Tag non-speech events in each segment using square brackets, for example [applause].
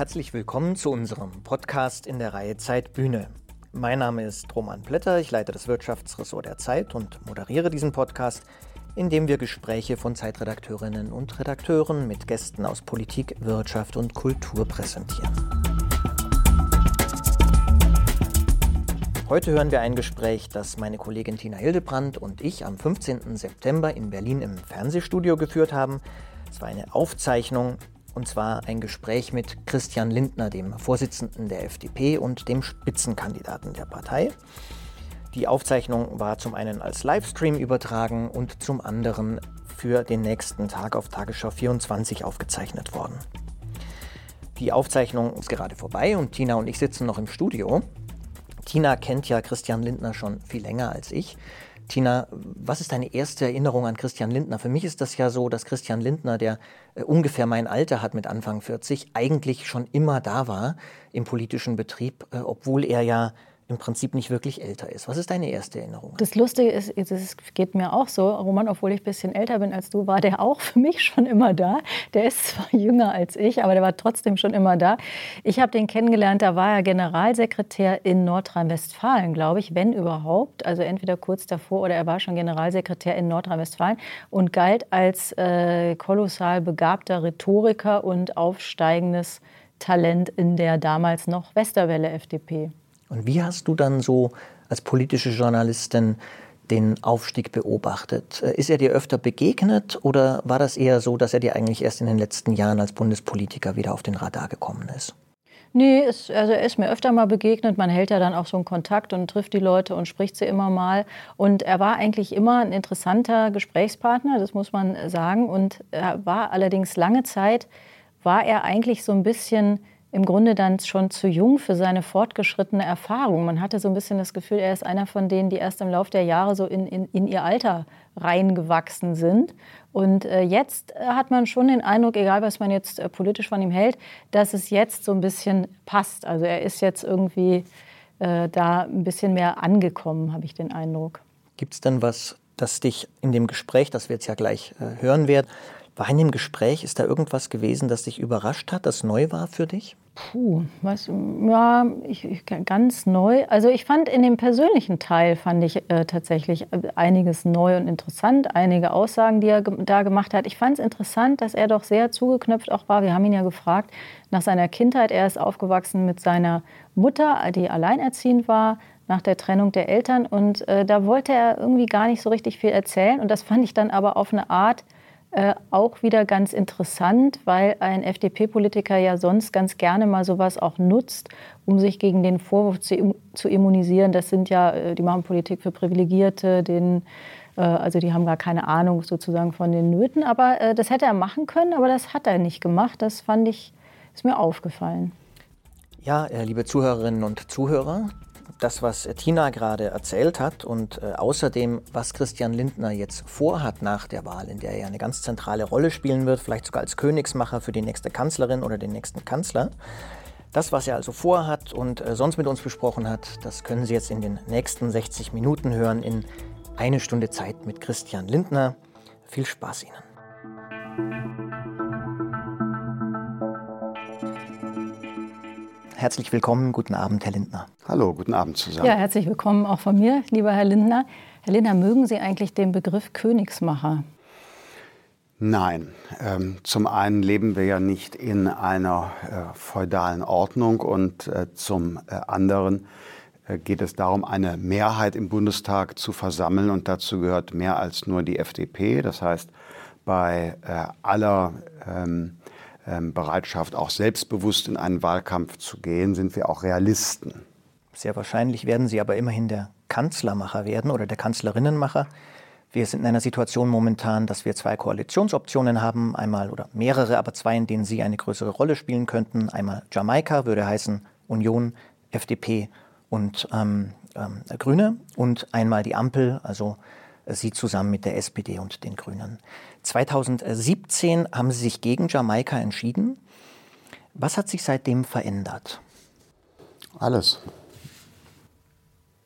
Herzlich willkommen zu unserem Podcast in der Reihe Zeit Bühne. Mein Name ist Roman Blätter, ich leite das Wirtschaftsressort der Zeit und moderiere diesen Podcast, in dem wir Gespräche von Zeitredakteurinnen und Redakteuren mit Gästen aus Politik, Wirtschaft und Kultur präsentieren. Heute hören wir ein Gespräch, das meine Kollegin Tina Hildebrand und ich am 15. September in Berlin im Fernsehstudio geführt haben. Es war eine Aufzeichnung und zwar ein Gespräch mit Christian Lindner, dem Vorsitzenden der FDP und dem Spitzenkandidaten der Partei. Die Aufzeichnung war zum einen als Livestream übertragen und zum anderen für den nächsten Tag auf Tagesschau 24 aufgezeichnet worden. Die Aufzeichnung ist gerade vorbei und Tina und ich sitzen noch im Studio. Tina kennt ja Christian Lindner schon viel länger als ich. Tina, was ist deine erste Erinnerung an Christian Lindner? Für mich ist das ja so, dass Christian Lindner, der äh, ungefähr mein Alter hat mit Anfang 40, eigentlich schon immer da war im politischen Betrieb, äh, obwohl er ja im Prinzip nicht wirklich älter ist. Was ist deine erste Erinnerung? Das Lustige ist, das geht mir auch so, Roman, obwohl ich ein bisschen älter bin als du, war der auch [laughs] für mich schon immer da. Der ist zwar jünger als ich, aber der war trotzdem schon immer da. Ich habe den kennengelernt, da war er Generalsekretär in Nordrhein-Westfalen, glaube ich, wenn überhaupt. Also entweder kurz davor oder er war schon Generalsekretär in Nordrhein-Westfalen und galt als äh, kolossal begabter Rhetoriker und aufsteigendes Talent in der damals noch Westerwelle FDP. Und wie hast du dann so als politische Journalistin den Aufstieg beobachtet? Äh, ist er dir öfter begegnet oder war das eher so, dass er dir eigentlich erst in den letzten Jahren als Bundespolitiker wieder auf den Radar gekommen ist? Nee, ist, also er ist mir öfter mal begegnet. Man hält ja dann auch so einen Kontakt und trifft die Leute und spricht sie immer mal. Und er war eigentlich immer ein interessanter Gesprächspartner, das muss man sagen. Und er war allerdings lange Zeit, war er eigentlich so ein bisschen im Grunde dann schon zu jung für seine fortgeschrittene Erfahrung. Man hatte so ein bisschen das Gefühl, er ist einer von denen, die erst im Laufe der Jahre so in, in, in ihr Alter reingewachsen sind. Und äh, jetzt äh, hat man schon den Eindruck, egal was man jetzt äh, politisch von ihm hält, dass es jetzt so ein bisschen passt. Also er ist jetzt irgendwie äh, da ein bisschen mehr angekommen, habe ich den Eindruck. Gibt es denn was, das dich in dem Gespräch, das wir jetzt ja gleich äh, hören werden, war in dem Gespräch, ist da irgendwas gewesen, das dich überrascht hat, das neu war für dich? Puh, was, ja, ich, ich, ganz neu. Also ich fand in dem persönlichen Teil fand ich äh, tatsächlich äh, einiges neu und interessant, einige Aussagen, die er da gemacht hat. Ich fand es interessant, dass er doch sehr zugeknöpft auch war. Wir haben ihn ja gefragt nach seiner Kindheit. Er ist aufgewachsen mit seiner Mutter, die alleinerziehend war, nach der Trennung der Eltern. Und äh, da wollte er irgendwie gar nicht so richtig viel erzählen. Und das fand ich dann aber auf eine Art äh, auch wieder ganz interessant, weil ein FDP-Politiker ja sonst ganz gerne mal sowas auch nutzt, um sich gegen den Vorwurf zu, zu immunisieren. Das sind ja, äh, die machen Politik für Privilegierte, denen, äh, also die haben gar keine Ahnung sozusagen von den Nöten. Aber äh, das hätte er machen können, aber das hat er nicht gemacht. Das fand ich, ist mir aufgefallen. Ja, äh, liebe Zuhörerinnen und Zuhörer, das, was Tina gerade erzählt hat und äh, außerdem, was Christian Lindner jetzt vorhat nach der Wahl, in der er eine ganz zentrale Rolle spielen wird, vielleicht sogar als Königsmacher für die nächste Kanzlerin oder den nächsten Kanzler. Das, was er also vorhat und äh, sonst mit uns besprochen hat, das können Sie jetzt in den nächsten 60 Minuten hören in eine Stunde Zeit mit Christian Lindner. Viel Spaß Ihnen. Herzlich willkommen, guten Abend, Herr Lindner. Hallo, guten Abend zusammen. Ja, herzlich willkommen auch von mir, lieber Herr Lindner. Herr Lindner, mögen Sie eigentlich den Begriff Königsmacher? Nein. Ähm, zum einen leben wir ja nicht in einer äh, feudalen Ordnung und äh, zum äh, anderen geht es darum, eine Mehrheit im Bundestag zu versammeln und dazu gehört mehr als nur die FDP. Das heißt, bei aller ähm, Bereitschaft, auch selbstbewusst in einen Wahlkampf zu gehen, sind wir auch Realisten. Sehr wahrscheinlich werden Sie aber immerhin der Kanzlermacher werden oder der Kanzlerinnenmacher. Wir sind in einer Situation momentan, dass wir zwei Koalitionsoptionen haben, einmal oder mehrere, aber zwei, in denen Sie eine größere Rolle spielen könnten. Einmal Jamaika würde heißen Union, FDP und ähm, ähm, Grüne und einmal die Ampel, also Sie zusammen mit der SPD und den Grünen. 2017 haben Sie sich gegen Jamaika entschieden. Was hat sich seitdem verändert? Alles.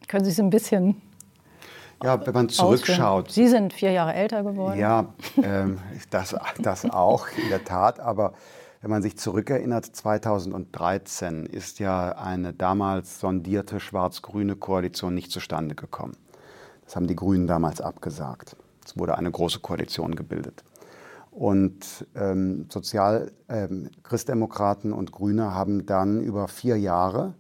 Können Sie es ein bisschen ja, wenn man zurückschaut. Sie sind vier Jahre älter geworden. Ja, ähm, das, das auch, in der Tat. Aber Wenn man sich zurückerinnert, 2013 ist ja eine damals sondierte schwarz-grüne Koalition nicht zustande gekommen. Das haben die Grünen damals abgesagt. Es wurde eine große Koalition gebildet. Und ähm, Sozial, ähm, Christdemokraten und Grüne haben dann über vier Jahre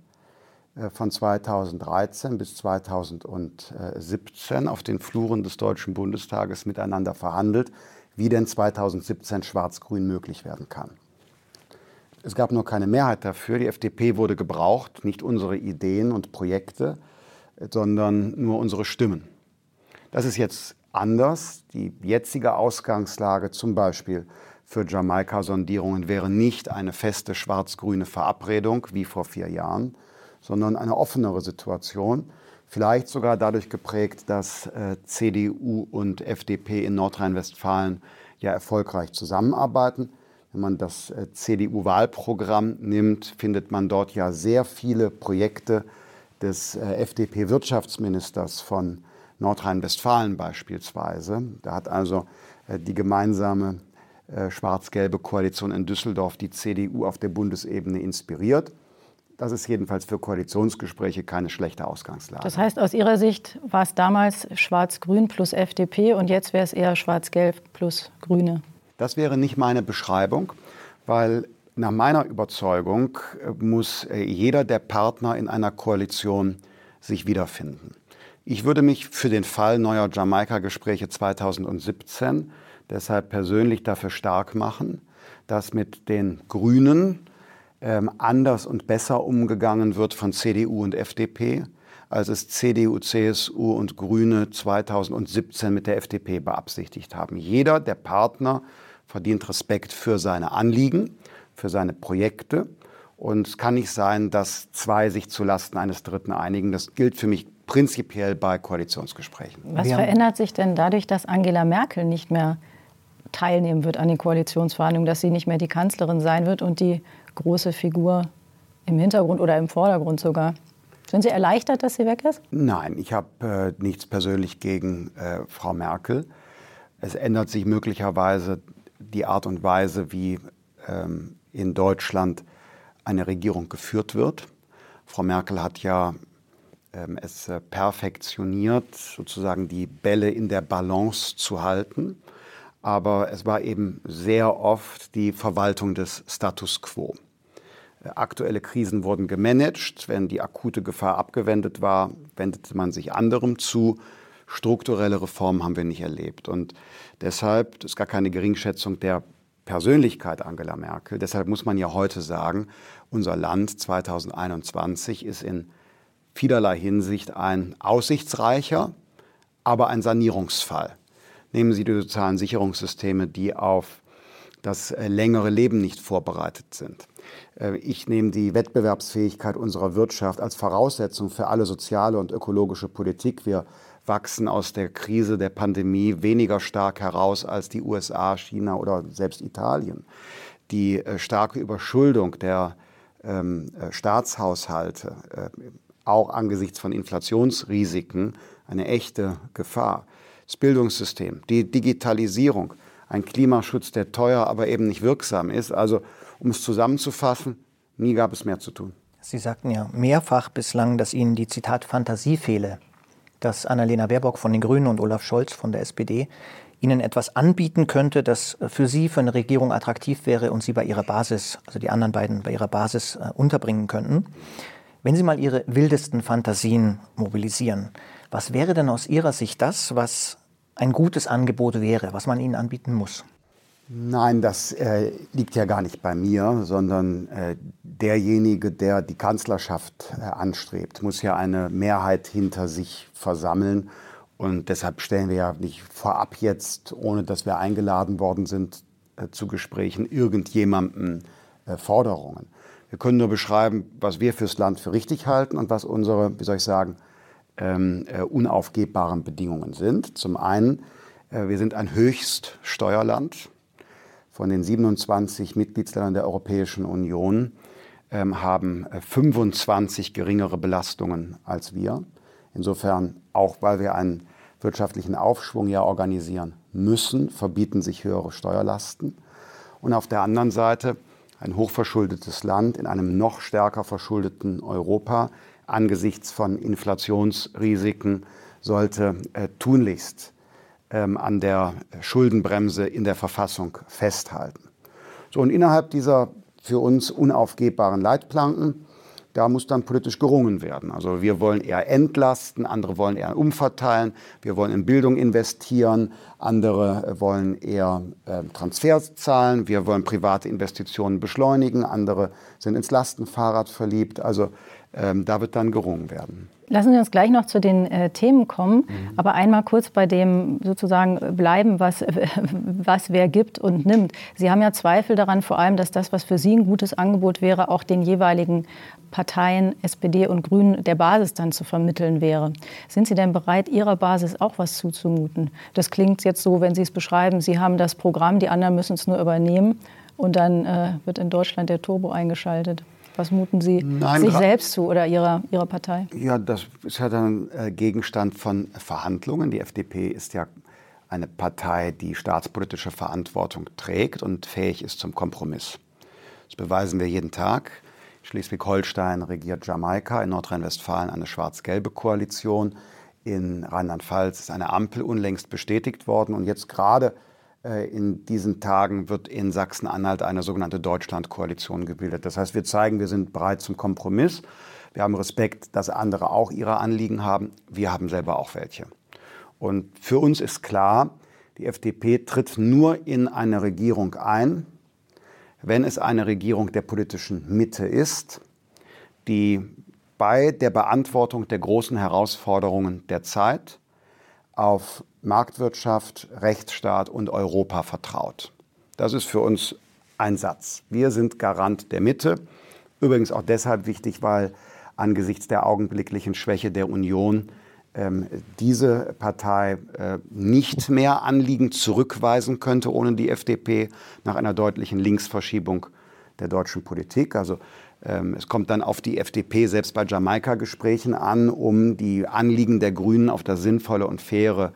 äh, von 2013 bis 2017 auf den Fluren des Deutschen Bundestages miteinander verhandelt, wie denn 2017 Schwarz-Grün möglich werden kann. Es gab nur keine Mehrheit dafür. Die FDP wurde gebraucht, nicht unsere Ideen und Projekte, sondern nur unsere Stimmen. Das ist jetzt anders. Die jetzige Ausgangslage zum Beispiel für Jamaika-Sondierungen wäre nicht eine feste schwarz-grüne Verabredung wie vor vier Jahren, sondern eine offenere Situation. Vielleicht sogar dadurch geprägt, dass äh, CDU und FDP in Nordrhein-Westfalen ja erfolgreich zusammenarbeiten. Wenn man das äh, CDU-Wahlprogramm nimmt, findet man dort ja sehr viele Projekte des äh, FDP-Wirtschaftsministers von Nordrhein-Westfalen beispielsweise. Da hat also äh, die gemeinsame schwarz-gelbe Koalition in Düsseldorf die CDU auf der Bundesebene inspiriert. Das ist jedenfalls für Koalitionsgespräche keine schlechte Ausgangslage. Das heißt, aus Ihrer Sicht war es damals Schwarz-Grün plus FDP und jetzt wäre es eher Schwarz-Gelb plus Grüne? Das wäre nicht meine Beschreibung, weil nach meiner Überzeugung äh, muss äh, jeder der Partner in einer Koalition sich wiederfinden. Ich würde mich für den Fall neuer Jamaika-Gespräche 2017 deshalb persönlich dafür stark machen, dass mit den Grünen ähm, anders und besser umgegangen wird von CDU und FDP, als es CDU, CSU und Grüne 2017 mit der FDP beabsichtigt haben. Jeder der Partner verdient Respekt für seine Anliegen, für seine Projekte. Und es kann nicht sein, dass zwei sich zulasten eines Dritten einigen. Das gilt für mich prinzipiell bei Koalitionsgesprächen. Was verändert sich denn dadurch, dass Angela Merkel nicht mehr teilnehmen wird an den Koalitionsverhandlungen, dass sie nicht mehr die Kanzlerin sein wird und die große Figur im Hintergrund oder im Vordergrund sogar? Sind Sie erleichtert, dass sie weg ist? Nein, ich habe äh, nichts persönlich gegen äh, Frau Merkel. Es ändert sich möglicherweise die Art und Weise, wie ähm, in Deutschland eine Regierung geführt wird. Frau Merkel hat ja es äh, perfektioniert, sozusagen die Bälle in der Balance zu halten. Aber es war eben sehr oft die Verwaltung des Status quo. Äh, aktuelle Krisen wurden gemanagt. Wenn die akute Gefahr abgewendet war, wendete man sich anderem zu. Strukturelle Reformen haben wir nicht erlebt. Und deshalb ist gar keine Geringschätzung der Persönlichkeit Angela Merkel. Deshalb muss man ja heute sagen, unser Land 2021 ist in vielerlei Hinsicht ein aussichtsreicher, aber ein Sanierungsfall. Nehmen Sie die sozialen Sicherungssysteme, die auf das äh, längere Leben nicht vorbereitet sind. Äh, ich nehme die Wettbewerbsfähigkeit unserer Wirtschaft als Voraussetzung für alle soziale und ökologische Politik. Wir wachsen aus der Krise der Pandemie weniger stark heraus als die USA, China oder selbst Italien. Die äh, starke Überschuldung der ähm, äh, Staatshaushalte, auch angesichts von Inflationsrisiken, eine echte Gefahr. Das Bildungssystem, die Digitalisierung, ein Klimaschutz, der teuer, aber eben nicht wirksam ist. Also, um es zusammenzufassen, nie gab es mehr zu tun. Sie sagten ja mehrfach bislang, dass Ihnen die Zitat Fantasie fehle dass Annalena Baerbock von den Grünen und Olaf Scholz von der SPD Ihnen etwas anbieten könnte, das für Sie, für eine Regierung attraktiv wäre und Sie bei Ihrer Basis, also die anderen beiden bei Ihrer Basis äh, unterbringen könnten. Wenn Sie mal Ihre wildesten Fantasien mobilisieren, was wäre denn aus Ihrer Sicht das, was ein gutes Angebot wäre, was man Ihnen anbieten muss? Nein, das äh, liegt ja gar nicht bei mir, sondern äh, derjenige, der die Kanzlerschaft äh, anstrebt, muss ja eine Mehrheit hinter sich versammeln. Und deshalb stellen wir ja nicht vorab jetzt, ohne dass wir eingeladen worden sind äh, zu Gesprächen, irgendjemandem äh, Forderungen. Wir können nur beschreiben, was wir fürs Land für richtig halten und was unsere, wie soll ich sagen, ähm, äh, unaufgebbaren Bedingungen sind. Zum einen, wir sind ein Höchststeuerland von den 27 Mitgliedsländern der Europäischen Union ähm, haben 25 äh, geringere Belastungen als wir. Insofern, auch weil wir einen wirtschaftlichen Aufschwung ja organisieren müssen, verbieten sich höhere Steuerlasten. Und auf der anderen Seite ein hochverschuldetes Land in einem noch stärker verschuldeten Europa angesichts von Inflationsrisiken sollte äh, tunlichst ähm, an der Schuldenbremse in der Verfassung festhalten. So, und innerhalb dieser für uns unaufgebbaren Leitplanken, da muss dann politisch gerungen werden. Also wir wollen eher entlasten, andere wollen eher umverteilen, wir wollen in Bildung investieren, andere wollen eher äh, Transfers zahlen, wir wollen private Investitionen beschleunigen, andere sind ins Lastenfahrrad verliebt. Also ähm, da wird dann gerungen werden. Lassen Sie uns gleich noch zu den äh, Themen kommen, mhm. aber einmal kurz bei dem sozusagen bleiben, was, äh, [laughs] was wer gibt und nimmt. Sie haben ja Zweifel daran, vor allem, dass das, was für Sie ein gutes Angebot wäre, auch den jeweiligen Parteien, SPD und Grünen, der Basis dann zu vermitteln wäre. Sind Sie denn bereit, Ihrer Basis auch was zuzumuten? Das klingt jetzt so, wenn Sie es beschreiben, Sie haben das Programm, die anderen müssen es nur übernehmen und dann äh, wird in Deutschland der Turbo eingeschaltet. Was muten Sie Nein, sich selbst zu oder Ihrer, Ihrer Partei? Ja, das ist ja dann äh, Gegenstand von Verhandlungen. Die FDP ist ja eine Partei, die staatspolitische Verantwortung trägt und fähig ist zum Kompromiss. Das beweisen wir jeden Tag. In Schleswig-Holstein regiert Jamaika, in Nordrhein-Westfalen eine schwarz-gelbe Koalition. In Rheinland-Pfalz ist eine Ampel unlängst bestätigt worden. Und jetzt gerade in diesen Tagen wird in Sachsen-Anhalt eine sogenannte Deutschland-Koalition gebildet. Das heißt, wir zeigen, wir sind bereit zum Kompromiss. Wir haben Respekt, dass andere auch ihre Anliegen haben. Wir haben selber auch welche. Und für uns ist klar, die FDP tritt nur in eine Regierung ein, wenn es eine Regierung der politischen Mitte ist, die bei der Beantwortung der großen Herausforderungen der Zeit auf Marktwirtschaft, Rechtsstaat und Europa vertraut. Das ist für uns ein Satz. Wir sind Garant der Mitte. Übrigens auch deshalb wichtig, weil angesichts der augenblicklichen Schwäche der Union ähm, diese Partei äh, nicht mehr Anliegen zurückweisen könnte ohne die FDP nach einer deutlichen Linksverschiebung der deutschen Politik. Also ähm, es kommt dann auf die FDP selbst bei Jamaika-Gesprächen an, um die Anliegen der Grünen auf das sinnvolle und faire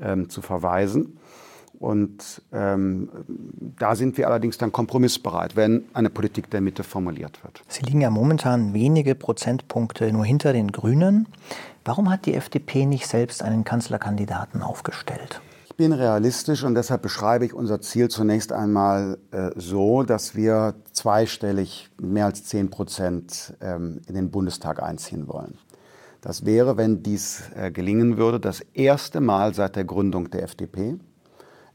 ähm, zu verweisen. Und ähm, da sind wir allerdings dann kompromissbereit, wenn eine Politik der Mitte formuliert wird. Sie liegen ja momentan wenige Prozentpunkte nur hinter den Grünen. Warum hat die FDP nicht selbst einen Kanzlerkandidaten aufgestellt? Ich bin realistisch und deshalb beschreibe ich unser Ziel zunächst einmal äh, so, dass wir zweistellig mehr als 10 Prozent ähm, in den Bundestag einziehen wollen. Das wäre, wenn dies äh, gelingen würde, das erste Mal seit der Gründung der FDP.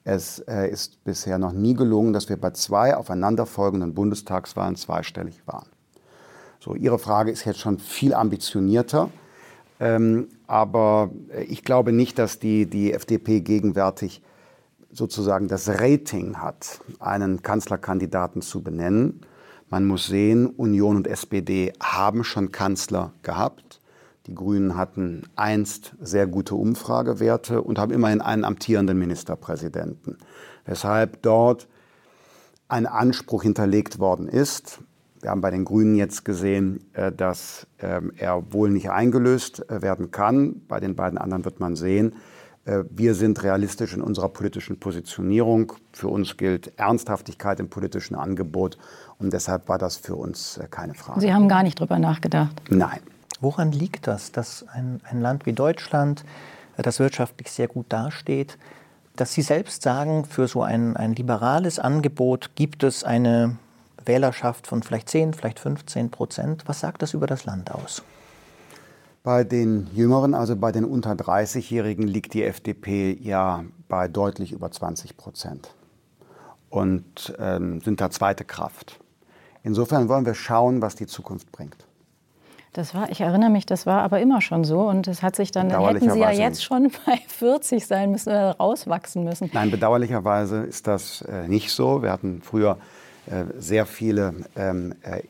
Es äh, ist bisher noch nie gelungen, dass wir bei zwei aufeinanderfolgenden Bundestagswahlen zweistellig waren. So, Ihre Frage ist jetzt schon viel ambitionierter. Ähm, aber äh, ich glaube nicht, dass die, die FDP gegenwärtig sozusagen das Rating hat, einen Kanzlerkandidaten zu benennen. Man muss sehen, Union und SPD haben schon Kanzler gehabt. Die Grünen hatten einst sehr gute Umfragewerte und haben immerhin einen amtierenden Ministerpräsidenten, weshalb dort ein Anspruch hinterlegt worden ist. Wir haben bei den Grünen jetzt gesehen, äh, dass ähm, er wohl nicht eingelöst äh, werden kann. Bei den beiden anderen wird man sehen. Äh, wir sind realistisch in unserer politischen Positionierung. Für uns gilt Ernsthaftigkeit im politischen Angebot und deshalb war das für uns keine Frage. Sie haben gar nicht drüber nachgedacht? Nein. Woran liegt das, dass ein, ein Land wie Deutschland, äh, das wirtschaftlich sehr gut dasteht, dass Sie selbst sagen, für so ein, ein liberales Angebot gibt es eine Wählerschaft von vielleicht 10, vielleicht 15 Prozent. Was sagt das über das Land aus? Bei den Jüngeren, also bei den unter 30-Jährigen, liegt die FDP ja bei deutlich über 20 Prozent und ähm, sind da zweite Kraft. Insofern wollen wir schauen, was die Zukunft bringt. Das war, ich erinnere mich, das war aber immer schon so. Und das hat sich dann, dann hätten Sie ja jetzt schon [laughs] bei 40 sein müssen oder rauswachsen müssen. Nein, bedauerlicherweise ist das äh, nicht so. Wir hatten früher äh, sehr viele ähm, äh,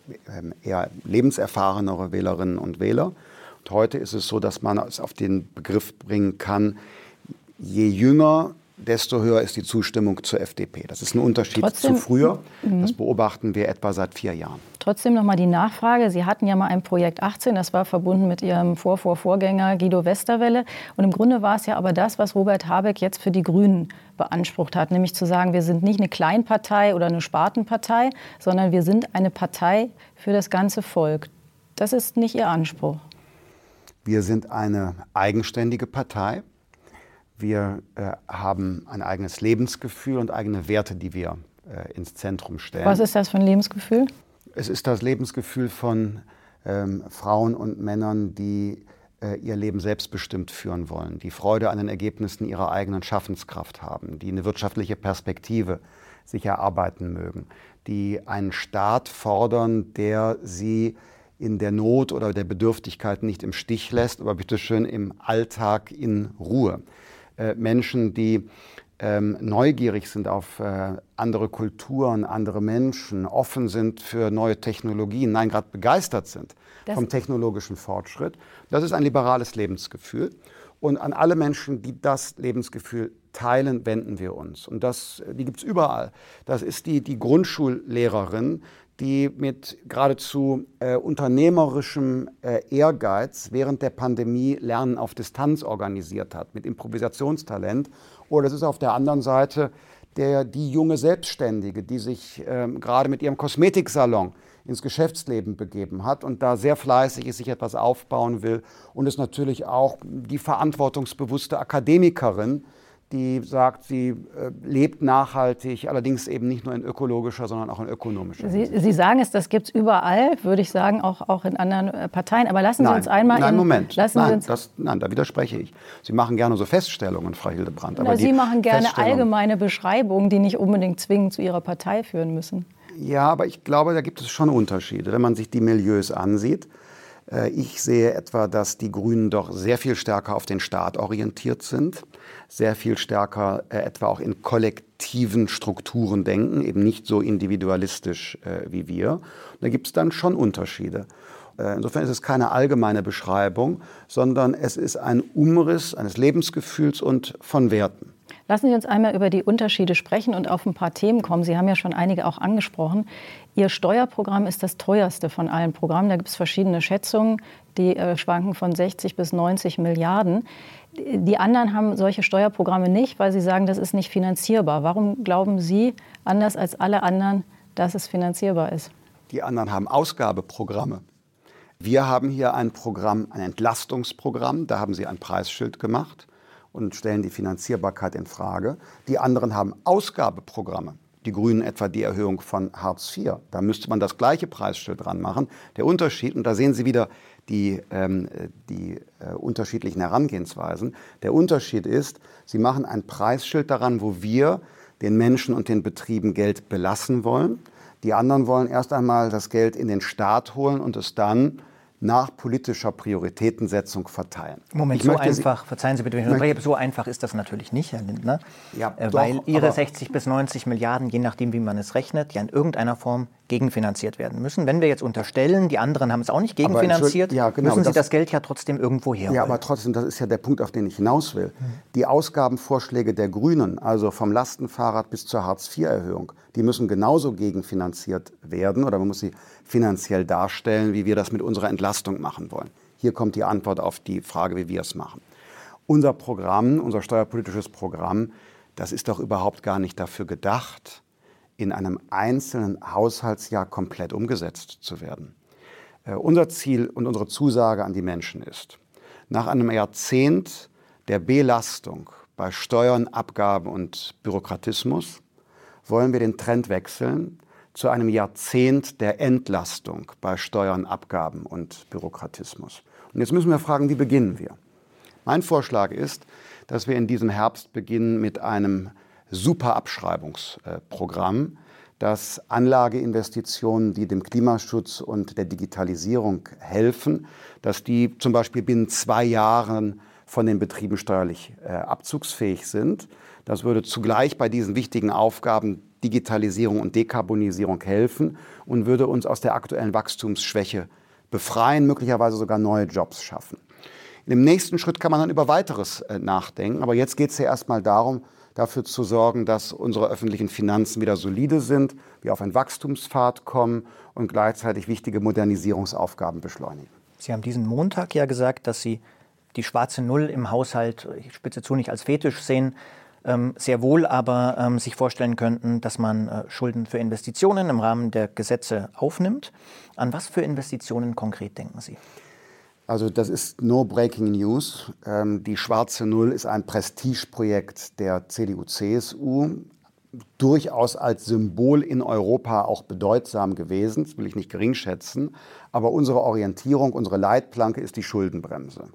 eher lebenserfahrenere Wählerinnen und Wähler. Und heute ist es so, dass man es auf den Begriff bringen kann, je jünger desto höher ist die Zustimmung zur FDP. Das ist ein Unterschied Trotzdem, zu früher. Mhm. Das beobachten wir etwa seit vier Jahren. Trotzdem noch mal die Nachfrage. Sie hatten ja mal ein Projekt 18, das war verbunden mit Ihrem Vorvorvorgänger Guido Westerwelle. Und im Grunde war es ja aber das, was Robert Habeck jetzt für die Grünen beansprucht hat, nämlich zu sagen, wir sind nicht eine Kleinpartei oder eine Spartenpartei, sondern wir sind eine Partei für das ganze Volk. Das ist nicht Ihr Anspruch. Wir sind eine eigenständige Partei. Wir äh, haben ein eigenes Lebensgefühl und eigene Werte, die wir äh, ins Zentrum stellen. Was ist das für ein Lebensgefühl? Es ist das Lebensgefühl von ähm, Frauen und Männern, die äh, ihr Leben selbstbestimmt führen wollen, die Freude an den Ergebnissen ihrer eigenen Schaffenskraft haben, die eine wirtschaftliche Perspektive sich erarbeiten mögen, die einen Staat fordern, der sie in der Not oder der Bedürftigkeit nicht im Stich lässt, aber bitteschön im Alltag in Ruhe. Äh, Menschen, die ähm, neugierig sind auf äh, andere Kulturen, andere Menschen, offen sind für neue Technologien, nein, gerade begeistert sind das vom technologischen Fortschritt. Das ist ein liberales Lebensgefühl. Und an alle Menschen, die das Lebensgefühl teilen, wenden wir uns. Und das, die gibt es überall. Das ist die, die Grundschullehrerin, die mit geradezu äh, unternehmerischem äh, Ehrgeiz während der Pandemie Lernen auf Distanz organisiert hat, mit Improvisationstalent. Oder es ist auf der anderen Seite der, die junge Selbstständige, die sich ähm, gerade mit ihrem Kosmetiksalon ins Geschäftsleben begeben hat und da sehr fleißig ist, sich etwas aufbauen will. Und es natürlich auch die verantwortungsbewusste Akademikerin, die sagt, sie äh, lebt nachhaltig, allerdings eben nicht nur in ökologischer, sondern auch in ökonomischer. Sie, sie sagen es, das gibt es überall, würde ich sagen, auch, auch in anderen äh, Parteien. Aber lassen nein, Sie uns einmal. Nein, in, Moment. Lassen nein, das, nein, da widerspreche ich. Sie machen gerne so Feststellungen, Frau Hildebrandt. Aber Na, Sie machen gerne allgemeine Beschreibungen, die nicht unbedingt zwingend zu Ihrer Partei führen müssen. Ja, aber ich glaube, da gibt es schon Unterschiede, wenn man sich die Milieus ansieht. Äh, ich sehe etwa, dass die Grünen doch sehr viel stärker auf den Staat orientiert sind, sehr viel stärker äh, etwa auch in kollektiven Strukturen denken, eben nicht so individualistisch äh, wie wir. Und da gibt es dann schon Unterschiede. Insofern ist es keine allgemeine Beschreibung, sondern es ist ein Umriss eines Lebensgefühls und von Werten. Lassen Sie uns einmal über die Unterschiede sprechen und auf ein paar Themen kommen. Sie haben ja schon einige auch angesprochen. Ihr Steuerprogramm ist das teuerste von allen Programmen. Da gibt es verschiedene Schätzungen, die äh, schwanken von 60 bis 90 Milliarden. Die anderen haben solche Steuerprogramme nicht, weil sie sagen, das ist nicht finanzierbar. Warum glauben Sie, anders als alle anderen, dass es finanzierbar ist? Die anderen haben Ausgabeprogramme. Wir haben hier ein Programm, ein Entlastungsprogramm. Da haben Sie ein Preisschild gemacht und stellen die Finanzierbarkeit in Frage. Die anderen haben Ausgabeprogramme. Die Grünen etwa die Erhöhung von Hartz IV. Da müsste man das gleiche Preisschild dran machen. Der Unterschied, und da sehen Sie wieder die, ähm, die äh, unterschiedlichen Herangehensweisen, der Unterschied ist, Sie machen ein Preisschild daran, wo wir den Menschen und den Betrieben Geld belassen wollen. Die anderen wollen erst einmal das Geld in den Staat holen und es dann nach politischer Prioritätensetzung verteilen. Moment, so einfach, verzeihen Sie bitte, wenn ich unterbreche, so einfach ist das natürlich nicht, Herr Lindner, ja, äh, weil doch, Ihre 60 bis 90 Milliarden, je nachdem, wie man es rechnet, ja in irgendeiner Form gegenfinanziert werden müssen. Wenn wir jetzt unterstellen, die anderen haben es auch nicht gegenfinanziert, ja, genau, müssen Sie das, das, Geld ja trotzdem irgendwo herholen. Ja, aber trotzdem, das ist ja der Punkt, auf den ich hinaus will. Hm. Die Ausgabenvorschläge der Grünen, also vom Lastenfahrrad bis zur Hartz-IV-Erhöhung, die müssen genauso gegenfinanziert werden oder man muss sie finanziell darstellen, wie wir das mit unserer Entlastung machen wollen. Hier kommt die Antwort auf die Frage, wie wir es machen. Unser Programm, unser steuerpolitisches Programm, das ist doch überhaupt gar nicht dafür gedacht, in einem einzelnen Haushaltsjahr komplett umgesetzt zu werden. Äh, unser Ziel und unsere Zusage an die Menschen ist, nach einem Jahrzehnt der Belastung bei Steuern, Abgaben und Bürokratismus wollen wir den Trend wechseln zu einem Jahrzehnt der Entlastung bei Steuern, Abgaben und Bürokratismus. Und jetzt müssen wir fragen, wie beginnen wir? Mein Vorschlag ist, dass wir in diesem Herbst beginnen mit einem Superabschreibungsprogramm, das Anlageinvestitionen, die dem Klimaschutz und der Digitalisierung helfen, dass die zum Beispiel binnen zwei Jahren von den Betrieben steuerlich äh, abzugsfähig sind. Das würde zugleich bei diesen wichtigen Aufgaben Digitalisierung und Dekarbonisierung helfen und würde uns aus der aktuellen Wachstumsschwäche befreien, möglicherweise sogar neue Jobs schaffen. Im nächsten Schritt kann man dann über weiteres äh, nachdenken. Aber jetzt geht es ja erstmal darum, dafür zu sorgen, dass unsere öffentlichen Finanzen wieder solide sind, wir auf einen Wachstumspfad kommen und gleichzeitig wichtige Modernisierungsaufgaben beschleunigen. Sie haben diesen Montag ja gesagt, dass Sie die schwarze Null im Haushalt, ich spitze zu, nicht als Fetisch sehen, ähm, sehr wohl aber ähm, sich vorstellen könnten, dass man äh, Schulden für Investitionen im Rahmen der Gesetze aufnimmt. An was für Investitionen konkret denken Sie? Also das ist no breaking news. Ähm, die schwarze Null ist ein Prestigeprojekt der CDU-CSU, durchaus als Symbol in Europa auch bedeutsam gewesen, das will ich nicht geringschätzen. Aber unsere Orientierung, unsere Leitplanke ist die Schuldenbremse.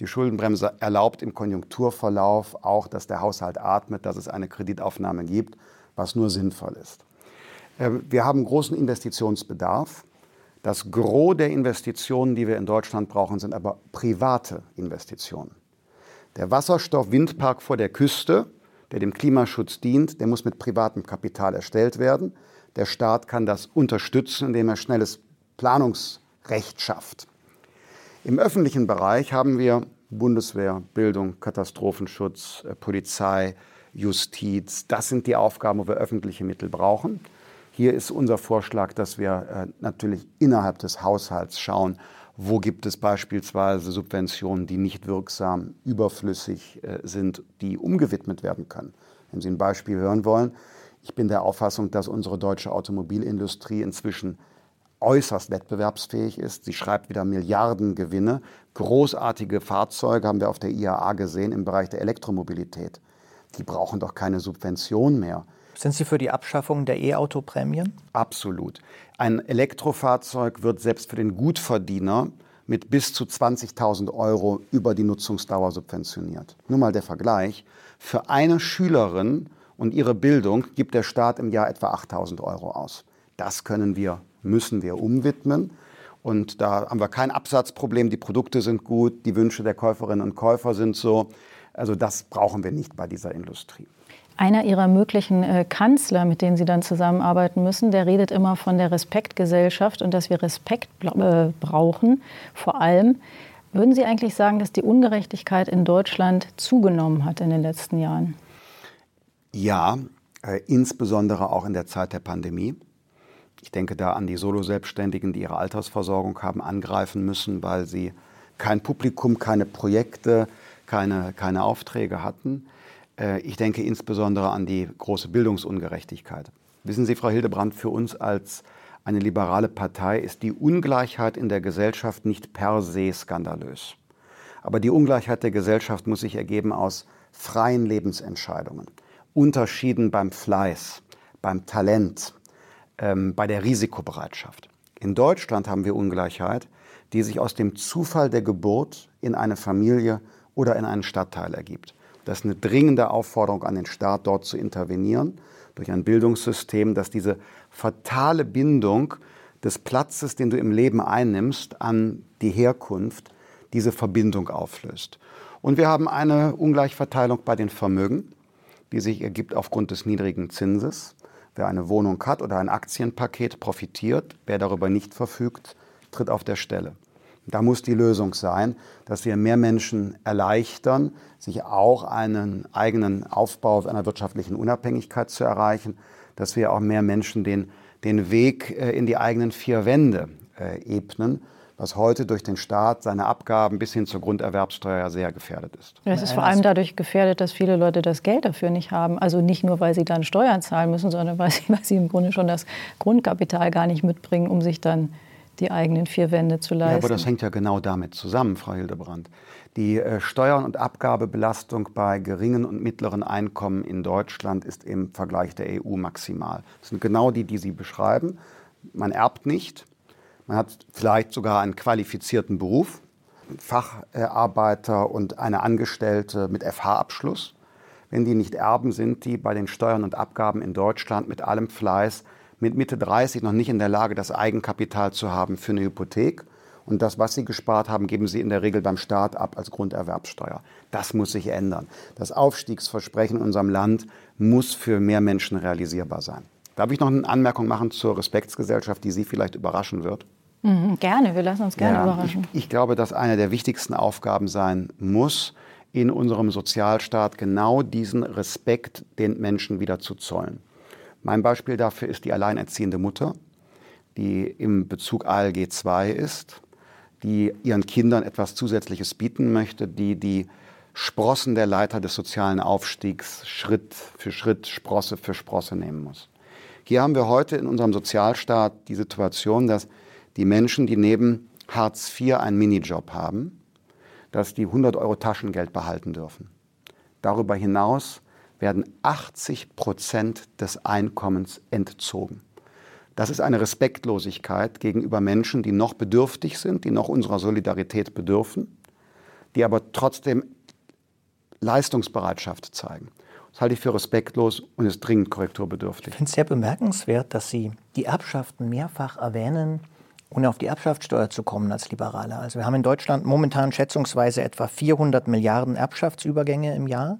Die Schuldenbremse erlaubt im Konjunkturverlauf auch, dass der Haushalt atmet, dass es eine Kreditaufnahme gibt, was nur sinnvoll ist. Ähm, wir haben großen Investitionsbedarf. Das Gros der Investitionen, die wir in Deutschland brauchen, sind aber private Investitionen. Der Wasserstoff-Windpark vor der Küste, der dem Klimaschutz dient, der muss mit privatem Kapital erstellt werden. Der Staat kann das unterstützen, indem er schnelles Planungsrecht schafft. Im öffentlichen Bereich haben wir Bundeswehr, Bildung, Katastrophenschutz, äh, Polizei, Justiz. Das sind die Aufgaben, wo wir öffentliche Mittel brauchen. Hier ist unser Vorschlag, dass wir äh, natürlich innerhalb des Haushalts schauen, wo gibt es beispielsweise Subventionen, die nicht wirksam, überflüssig äh, sind, die umgewidmet werden können. Wenn Sie ein Beispiel hören wollen, ich bin der Auffassung, dass unsere deutsche Automobilindustrie inzwischen äußerst wettbewerbsfähig ist. Sie schreibt wieder Milliardengewinne. Großartige Fahrzeuge haben wir auf der IAA gesehen im Bereich der Elektromobilität. Die brauchen doch keine Subvention mehr. Sind Sie für die Abschaffung der E-Auto-Prämien? Absolut. Ein Elektrofahrzeug wird selbst für den Gutverdiener mit bis zu 20.000 Euro über die Nutzungsdauer subventioniert. Nur mal der Vergleich. Für eine Schülerin und ihre Bildung gibt der Staat im Jahr etwa 8.000 Euro aus. Das können wir, müssen wir umwidmen. Und da haben wir kein Absatzproblem. Die Produkte sind gut, die Wünsche der Käuferinnen und Käufer sind so. Also das brauchen wir nicht bei dieser Industrie. Einer Ihrer möglichen äh, Kanzler, mit denen Sie dann zusammenarbeiten müssen, der redet immer von der Respektgesellschaft und dass wir Respekt äh, brauchen. Vor allem, würden Sie eigentlich sagen, dass die Ungerechtigkeit in Deutschland zugenommen hat in den letzten Jahren? Ja, äh, insbesondere auch in der Zeit der Pandemie. Ich denke da an die Solo-Selbstständigen, die ihre Altersversorgung haben angreifen müssen, weil sie kein Publikum, keine Projekte, keine, keine Aufträge hatten. Äh, ich denke insbesondere an die große Bildungsungerechtigkeit. Wissen Sie, Frau Hildebrand, für uns als eine liberale Partei ist die Ungleichheit in der Gesellschaft nicht per se skandalös. Aber die Ungleichheit der Gesellschaft muss sich ergeben aus freien Lebensentscheidungen, Unterschieden beim Fleiß, beim Talent, ähm, bei der Risikobereitschaft. In Deutschland haben wir Ungleichheit, die sich aus dem Zufall der Geburt in eine Familie oder in einen Stadtteil ergibt. Das ist eine dringende Aufforderung an den Staat, dort zu intervenieren, durch ein Bildungssystem, das diese fatale Bindung des Platzes, den du im Leben einnimmst, an die Herkunft, diese Verbindung auflöst. Und wir haben eine Ungleichverteilung bei den Vermögen, die sich ergibt aufgrund des niedrigen Zinses. Wer eine Wohnung hat oder ein Aktienpaket profitiert, wer darüber nicht verfügt, tritt auf der Stelle. Da muss die Lösung sein, dass wir mehr Menschen erleichtern, sich auch einen eigenen Aufbau einer wirtschaftlichen Unabhängigkeit zu erreichen, dass wir auch mehr Menschen den, den Weg äh, in die eigenen vier Wände äh, ebnen, was heute durch den Staat, seine Abgaben bis hin zur Grunderwerbsteuer sehr gefährdet ist. Es ist vor allem dadurch gefährdet, dass viele Leute das Geld dafür nicht haben. Also nicht nur, weil sie dann Steuern zahlen müssen, sondern weil sie, [laughs] weil sie im Grunde schon das Grundkapital gar nicht mitbringen, um sich dann die eigenen vier Wände zu leisten. Ja, aber das hängt ja genau damit zusammen, Frau Hildebrand. Die äh, Steuern- und Abgabebelastung bei geringen und mittleren Einkommen in Deutschland ist im Vergleich der EU maximal. Das sind genau die, die Sie beschreiben. Man erbt nicht, man hat vielleicht sogar einen qualifizierten Beruf, Facharbeiter und eine Angestellte mit FH-Abschluss. Wenn die nicht erben, sind die bei den Steuern und Abgaben in Deutschland mit allem Fleiß mit Mitte 30 noch nicht in der Lage, das Eigenkapital zu haben für eine Hypothek. Und das, was sie gespart haben, geben sie in der Regel beim Staat ab als Grunderwerbssteuer. Das muss sich ändern. Das Aufstiegsversprechen in unserem Land muss für mehr Menschen realisierbar sein. Darf ich noch eine Anmerkung machen zur Respektsgesellschaft, die Sie vielleicht überraschen wird? Mhm, gerne, wir lassen uns gerne ja, überraschen. Ich, ich glaube, dass eine der wichtigsten Aufgaben sein muss, in unserem Sozialstaat genau diesen Respekt den Menschen wieder zu zollen. Mein Beispiel dafür ist die alleinerziehende Mutter, die im Bezug ALG 2 ist, die ihren Kindern etwas Zusätzliches bieten möchte, die die Sprossen der Leiter des sozialen Aufstiegs Schritt für Schritt, Sprosse für Sprosse nehmen muss. Hier haben wir heute in unserem Sozialstaat die Situation, dass die Menschen, die neben Hartz IV einen Minijob haben, dass die 100 Euro Taschengeld behalten dürfen. Darüber hinaus werden 80 Prozent des Einkommens entzogen. Das ist eine Respektlosigkeit gegenüber Menschen, die noch bedürftig sind, die noch unserer Solidarität bedürfen, die aber trotzdem Leistungsbereitschaft zeigen. Das halte ich für respektlos und ist dringend korrekturbedürftig. Ich finde es sehr bemerkenswert, dass Sie die Erbschaften mehrfach erwähnen ohne auf die Erbschaftssteuer zu kommen als Liberale. Also wir haben in Deutschland momentan schätzungsweise etwa 400 Milliarden Erbschaftsübergänge im Jahr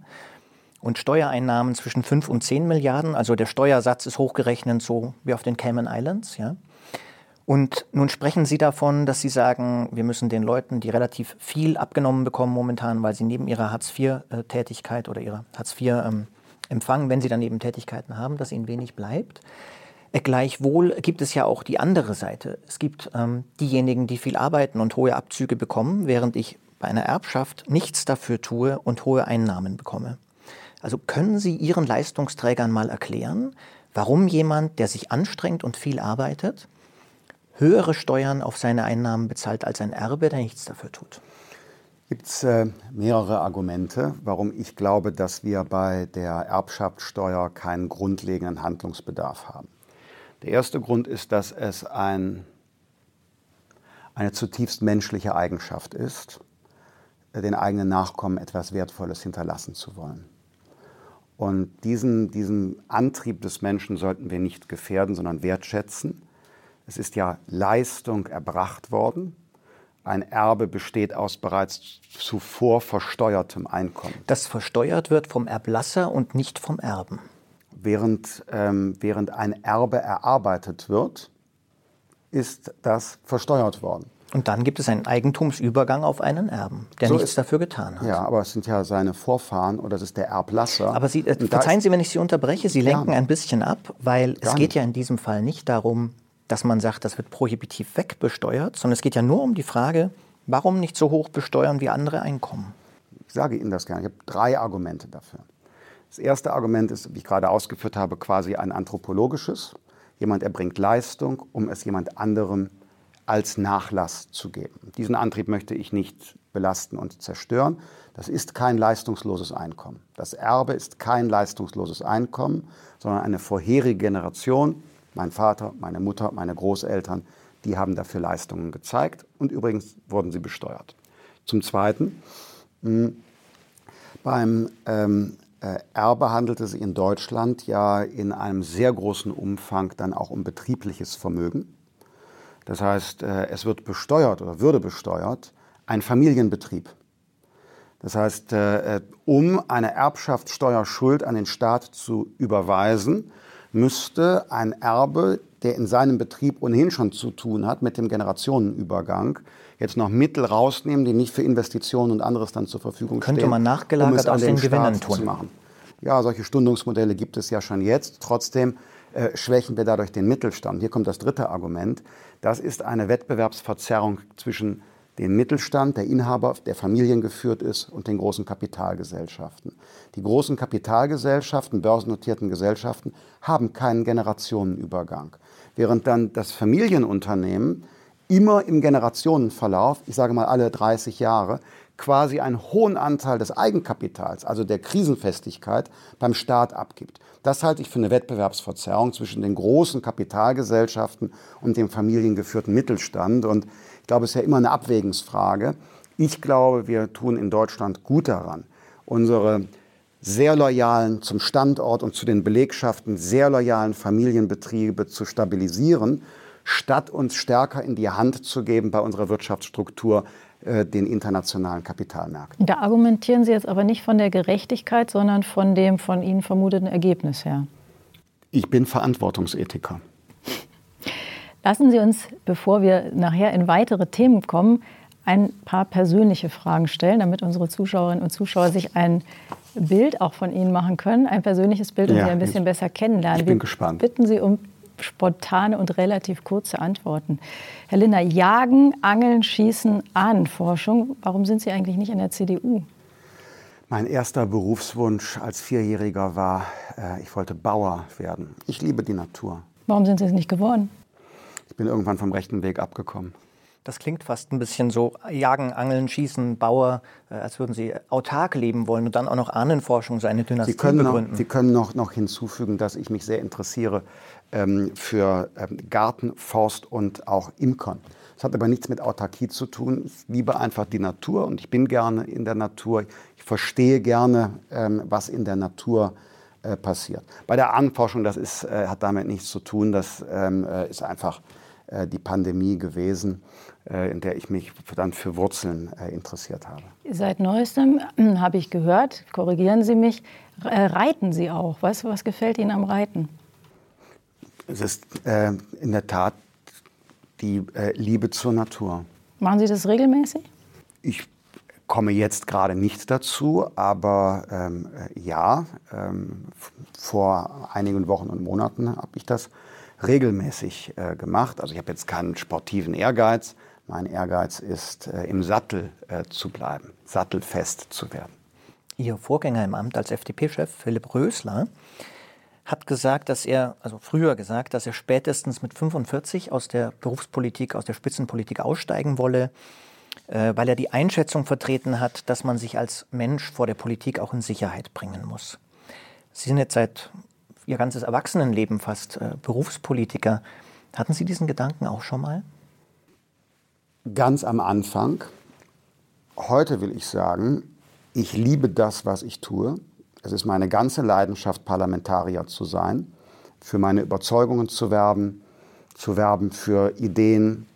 und Steuereinnahmen zwischen 5 und 10 Milliarden. Also der Steuersatz ist hochgerechnet so wie auf den Cayman Islands. Ja. Und nun sprechen Sie davon, dass Sie sagen, wir müssen den Leuten, die relativ viel abgenommen bekommen momentan, weil sie neben ihrer Hartz-IV-Tätigkeit oder ihrer Hartz-IV-Empfang, ähm, wenn sie dann eben Tätigkeiten haben, dass ihnen wenig bleibt. Gleichwohl gibt es ja auch die andere Seite. Es gibt ähm, diejenigen, die viel arbeiten und hohe Abzüge bekommen, während ich bei einer Erbschaft nichts dafür tue und hohe Einnahmen bekomme. Also können Sie Ihren Leistungsträgern mal erklären, warum jemand, der sich anstrengt und viel arbeitet, höhere Steuern auf seine Einnahmen bezahlt als ein Erbe, der nichts dafür tut? Gibt es äh, mehrere Argumente, warum ich glaube, dass wir bei der Erbschaftssteuer keinen grundlegenden Handlungsbedarf haben. Der erste Grund ist, dass es ein, eine zutiefst menschliche Eigenschaft ist, den eigenen Nachkommen etwas Wertvolles hinterlassen zu wollen. Und diesen, diesen Antrieb des Menschen sollten wir nicht gefährden, sondern wertschätzen. Es ist ja Leistung erbracht worden. Ein Erbe besteht aus bereits zuvor versteuertem Einkommen. Das versteuert wird vom Erblasser und nicht vom Erben während, ähm, während ein Erbe erarbeitet wird, ist das versteuert worden. Und dann gibt es einen Eigentumsübergang auf einen Erben, der so nichts ist, dafür getan hat. Ja, aber es sind ja seine Vorfahren oder das ist der Erblasser. Aber Sie, äh, verzeihen Sie, wenn ich Sie unterbreche, Sie lenken ja. ein bisschen ab, weil es geht ja in diesem Fall nicht darum, dass man sagt, das wird prohibitiv wegbesteuert, sondern es geht ja nur um die Frage, warum nicht so hoch besteuern wie andere Einkommen. Ich sage Ihnen das gerne. Ich habe drei Argumente dafür. Das erste Argument ist, wie ich gerade ausgeführt habe, quasi ein anthropologisches. Jemand erbringt Leistung, um es jemand anderem als Nachlass zu geben. Diesen Antrieb möchte ich nicht belasten und zerstören. Das ist kein leistungsloses Einkommen. Das Erbe ist kein leistungsloses Einkommen, sondern eine vorherige Generation, mein Vater, meine Mutter, meine Großeltern, die haben dafür Leistungen gezeigt und übrigens wurden sie besteuert. Zum Zweiten, hm, beim ähm, äh, Erbe handelt es sich in Deutschland ja in einem sehr großen Umfang dann auch um betriebliches Vermögen. Das heißt, äh, es wird besteuert oder würde besteuert ein Familienbetrieb. Das heißt, äh, um eine Erbschaftssteuerschuld an den Staat zu überweisen, müsste ein Erbe, der in seinem Betrieb ohnehin schon zu tun hat mit dem Generationenübergang, jetzt noch Mittel rausnehmen, die nicht für Investitionen und anderes dann zur Verfügung Könnte stehen. Könnte man nachgelagert um aus den, den Gewinnen tun. Zu machen. Ja, solche Stundungsmodelle gibt es ja schon jetzt. Trotzdem äh, schwächen wir dadurch den Mittelstand. Hier kommt das dritte Argument. Das ist eine Wettbewerbsverzerrung zwischen dem Mittelstand, der Inhaber, der familiengeführt ist, und den großen Kapitalgesellschaften. Die großen Kapitalgesellschaften, börsennotierten Gesellschaften, haben keinen Generationenübergang. Während dann das Familienunternehmen immer im Generationenverlauf, ich sage mal alle 30 Jahre, quasi einen hohen Anteil des Eigenkapitals, also der Krisenfestigkeit, beim Staat abgibt. Das halte ich für eine Wettbewerbsverzerrung zwischen den großen Kapitalgesellschaften und dem familiengeführten Mittelstand. Und ich glaube, es ist ja immer eine Abwägungsfrage. Ich glaube, wir tun in Deutschland gut daran, unsere sehr loyalen zum Standort und zu den Belegschaften sehr loyalen Familienbetriebe zu stabilisieren statt uns stärker in die Hand zu geben bei unserer Wirtschaftsstruktur äh, den internationalen Kapitalmärkten. Da argumentieren Sie jetzt aber nicht von der Gerechtigkeit, sondern von dem von Ihnen vermuteten Ergebnis her. Ich bin Verantwortungsethiker. Lassen Sie uns, bevor wir nachher in weitere Themen kommen, ein paar persönliche Fragen stellen, damit unsere Zuschauerinnen und Zuschauer sich ein Bild auch von Ihnen machen können, ein persönliches Bild und ja, Sie ein bisschen besser kennenlernen. Ich bin wir gespannt. Bitten Sie um spontane und relativ kurze Antworten. Herr Linner, Jagen, Angeln, Schießen, Ahnenforschung. Warum sind Sie eigentlich nicht in der CDU? Mein erster Berufswunsch als Vierjähriger war, äh, ich wollte Bauer werden. Ich liebe die Natur. Warum sind Sie es nicht geworden? Ich bin irgendwann vom rechten Weg abgekommen. Das klingt fast ein bisschen so Jagen, Angeln, Schießen, Bauer, äh, als würden Sie autark leben wollen und dann auch noch Ahnenforschung, so eine Dynastie Sie können begründen. Noch, Sie können noch, noch hinzufügen, dass ich mich sehr interessiere für ähm, Garten, Forst und auch Imkern. Das hat aber nichts mit Autarkie zu tun. Ich liebe einfach die Natur und ich bin gerne in der Natur. Ich verstehe gerne, ähm, was in der Natur äh, passiert. Bei der Ahnenforschung, das ist, äh, hat damit nichts zu tun. Das ähm, äh, ist einfach die Pandemie gewesen. In der ich mich dann für Wurzeln interessiert habe. Seit neuestem hm, habe ich gehört, korrigieren Sie mich, reiten Sie auch. Was, was gefällt Ihnen am Reiten? Es ist äh, in der Tat die äh, Liebe zur Natur. Machen Sie das regelmäßig? Ich komme jetzt gerade nicht dazu, aber ähm, ja, ähm, vor einigen Wochen und Monaten habe ich das regelmäßig äh, gemacht. Also ich habe jetzt keinen sportiven Ehrgeiz, mein Ehrgeiz ist, äh, im Sattel äh, zu bleiben, sattelfest zu werden. Ihr Vorgänger im Amt als FDP-Chef, Philipp Rösler, hat gesagt, dass er, also früher gesagt, dass er spätestens mit 45 aus der Berufspolitik, aus der Spitzenpolitik aussteigen wolle, äh, weil er die Einschätzung vertreten hat, dass man sich als Mensch vor der Politik auch in Sicherheit bringen muss. Sie sind jetzt seit Ihr ganzes Erwachsenenleben fast Berufspolitiker. Hatten Sie diesen Gedanken auch schon mal? ganz am Anfang. Heute will ich sagen, ich liebe das, was ich tue. Es ist meine ganze Leidenschaft, Parlamentarier zu sein, für meine Überzeugungen zu werben, zu werben für Ideen,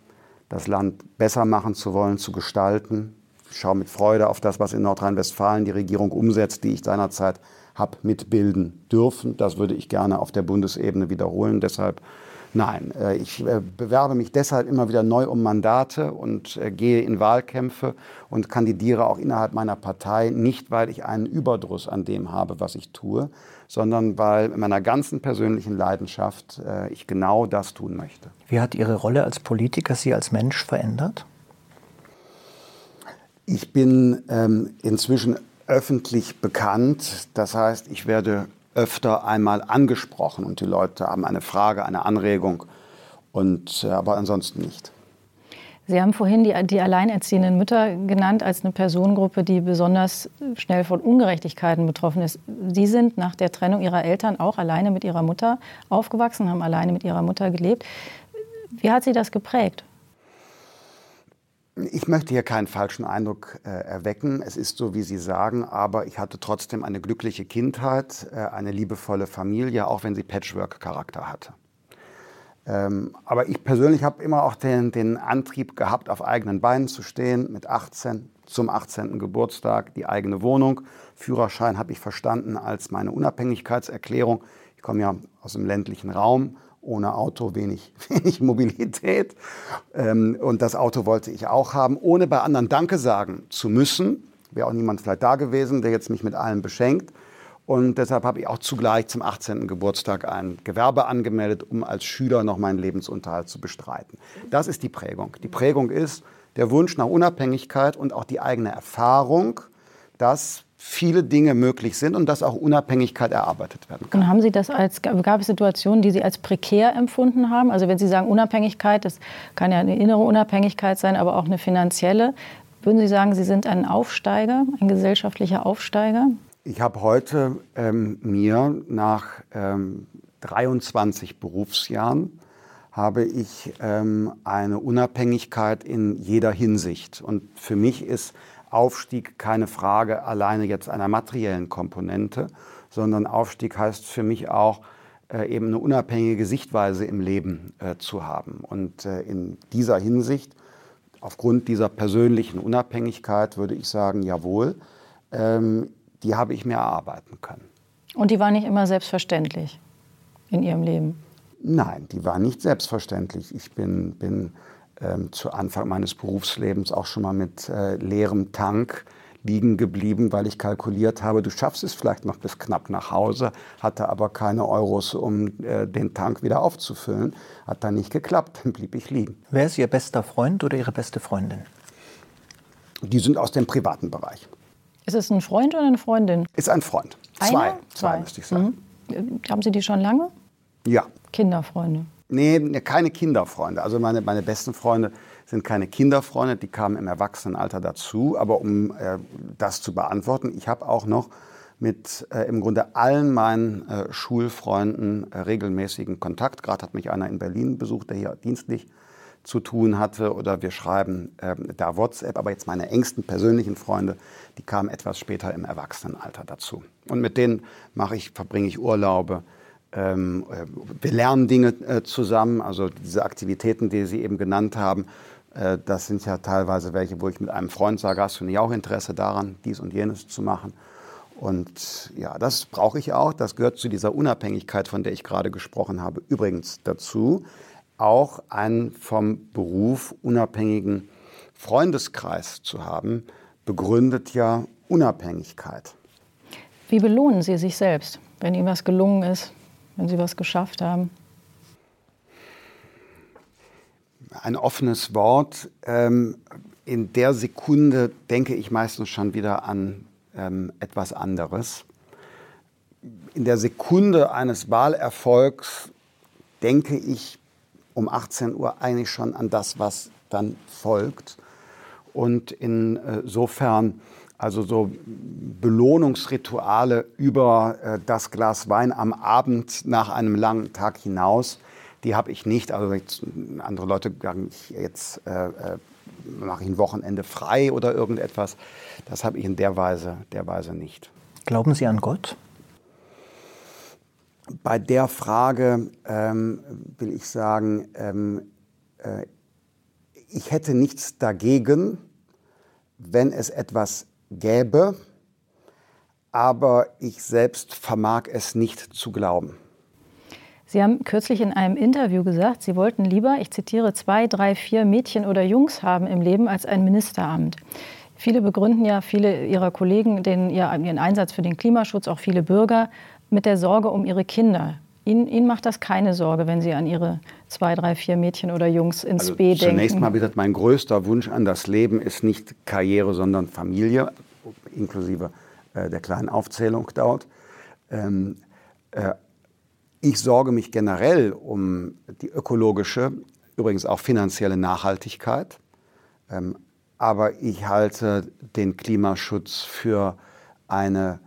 das Land besser machen zu wollen, zu gestalten. Ich schaue mit Freude auf das, was in Nordrhein-Westfalen die Regierung umsetzt, die ich seinerzeit habe mitbilden dürfen. Das würde ich gerne auf der Bundesebene wiederholen. Deshalb Nein, äh, ich äh, bewerbe mich deshalb immer wieder neu um Mandate und äh, gehe in Wahlkämpfe und kandidiere auch innerhalb meiner Partei, nicht weil ich einen Überdruss an dem habe, was ich tue, sondern weil in meiner ganzen persönlichen Leidenschaft ich genau das tun möchte. Wie hat Ihre Rolle als Politiker Sie als Mensch verändert? Ich bin ähm, inzwischen öffentlich bekannt. Das heißt, ich werde öfter einmal angesprochen und die Leute haben eine Frage, eine Anregung, und, äh, aber ansonsten nicht. Sie haben vorhin die, die alleinerziehenden Mütter genannt als eine Personengruppe, die besonders schnell von Ungerechtigkeiten betroffen ist. Sie sind nach der Trennung Ihrer Eltern auch alleine mit Ihrer Mutter aufgewachsen, haben alleine mit Ihrer Mutter gelebt. Wie hat Sie das geprägt? Ich möchte hier keinen falschen Eindruck äh, erwecken. Es ist so, wie Sie sagen, aber ich hatte trotzdem eine glückliche Kindheit, äh, eine liebevolle Familie, auch wenn sie Patchwork-Charakter hatte. Ähm, aber ich persönlich habe immer auch den, den Antrieb gehabt, auf eigenen Beinen zu stehen, mit 18 zum 18. Geburtstag, die eigene Wohnung. Führerschein habe ich verstanden als meine Unabhängigkeitserklärung. Ich komme ja aus dem ländlichen Raum ohne Auto wenig, [laughs] wenig Mobilität. Ähm, und das Auto wollte ich auch haben, ohne bei anderen Danke sagen zu müssen. Wäre auch niemand vielleicht da gewesen, der jetzt mich mit allem beschenkt. Und deshalb habe ich auch zugleich zum 18. Geburtstag ein Gewerbe angemeldet, um als Schüler noch meinen Lebensunterhalt zu bestreiten. Das ist die Prägung. Die Prägung ist der Wunsch nach Unabhängigkeit und auch die eigene Erfahrung, dass viele Dinge möglich sind und dass auch Unabhängigkeit erarbeitet werden kann. Und haben Sie das als, gab es Situationen, die Sie als prekär empfunden haben? Also wenn Sie sagen Unabhängigkeit, das kann ja eine innere Unabhängigkeit sein, aber auch eine finanzielle. Würden Sie sagen, Sie sind ein Aufsteiger, ein gesellschaftlicher Aufsteiger? Ich habe heute ähm, mir nach ähm, 23 Berufsjahren habe ich ähm, eine Unabhängigkeit in jeder Hinsicht. Und für mich ist Aufstieg keine Frage alleine jetzt einer materiellen Komponente, sondern Aufstieg heißt für mich auch, äh, eben eine unabhängige Sichtweise im Leben äh, zu haben. Und äh, in dieser Hinsicht, aufgrund dieser persönlichen Unabhängigkeit, würde ich sagen, jawohl, ähm, die habe ich mir erarbeiten können. Und die war nicht immer selbstverständlich in Ihrem Leben? Nein, die war nicht selbstverständlich. Ich bin, bin ähm, zu Anfang meines Berufslebens auch schon mal mit äh, leerem Tank liegen geblieben, weil ich kalkuliert habe, du schaffst es vielleicht noch bis knapp nach Hause, hatte aber keine Euros, um äh, den Tank wieder aufzufüllen. Hat dann nicht geklappt, dann blieb ich liegen. Wer ist Ihr bester Freund oder Ihre beste Freundin? Die sind aus dem privaten Bereich. Ist es ein Freund oder eine Freundin? Ist ein Freund. Einer? Zwei. Zwei. Zwei, müsste ich sagen. Mhm. Haben Sie die schon lange? Ja. Kinderfreunde. Nee, keine Kinderfreunde. Also meine, meine besten Freunde sind keine Kinderfreunde, die kamen im Erwachsenenalter dazu. Aber um äh, das zu beantworten, ich habe auch noch mit äh, im Grunde allen meinen äh, Schulfreunden äh, regelmäßigen Kontakt. Gerade hat mich einer in Berlin besucht, der hier dienstlich zu tun hatte. Oder wir schreiben ähm, da WhatsApp. Aber jetzt meine engsten persönlichen Freunde, die kamen etwas später im Erwachsenenalter dazu. Und mit denen mache ich, verbringe ich Urlaube. Ähm, äh, wir lernen Dinge äh, zusammen, also diese Aktivitäten, die Sie eben genannt haben, äh, das sind ja teilweise welche, wo ich mit einem Freund sage, hast du nicht auch Interesse daran, dies und jenes zu machen? Und ja, das brauche ich auch. Das gehört zu dieser Unabhängigkeit, von der ich gerade gesprochen habe, übrigens dazu. Auch einen vom Beruf unabhängigen Freundeskreis zu haben, begründet ja Unabhängigkeit. Wie belohnen Sie sich selbst, wenn Ihnen was gelungen ist? Wenn Sie was geschafft haben? Ein offenes Wort. Ähm, in der Sekunde denke ich meistens schon wieder an ähm, etwas anderes. In der Sekunde eines Wahlerfolgs denke ich um 18 Uhr eigentlich schon an das, was dann folgt. Und insofern also so Belohnungsrituale über äh, das Glas Wein am Abend nach einem langen Tag hinaus, die habe ich nicht. Also jetzt, andere Leute sagen, ich jetzt äh, äh, mache ich ein Wochenende frei oder irgendetwas. Das habe ich in der Weise, der Weise nicht. Glauben Sie an Gott? Bei der Frage ähm, will ich sagen, ähm, äh, ich hätte nichts dagegen, wenn es etwas gäbe, aber ich selbst vermag es nicht zu glauben. Sie haben kürzlich in einem Interview gesagt, Sie wollten lieber, ich zitiere, zwei, drei, vier Mädchen oder Jungs haben im Leben als ein Ministeramt. Viele begründen ja, viele Ihrer Kollegen, den, ihren Einsatz für den Klimaschutz, auch viele Bürger, mit der Sorge um ihre Kinder. Ihnen, Ihnen, macht das keine Sorge, wenn Sie an Ihre zwei, drei, vier Mädchen oder Jungs ins also B denken? Zunächst mal, wie gesagt, mein größter Wunsch an das Leben ist nicht Karriere, sondern Familie, inklusive äh, der kleinen Aufzählung dort. Ähm, äh, ich sorge mich generell um die ökologische, übrigens auch finanzielle Nachhaltigkeit. Ähm, aber ich halte den Klimaschutz für eine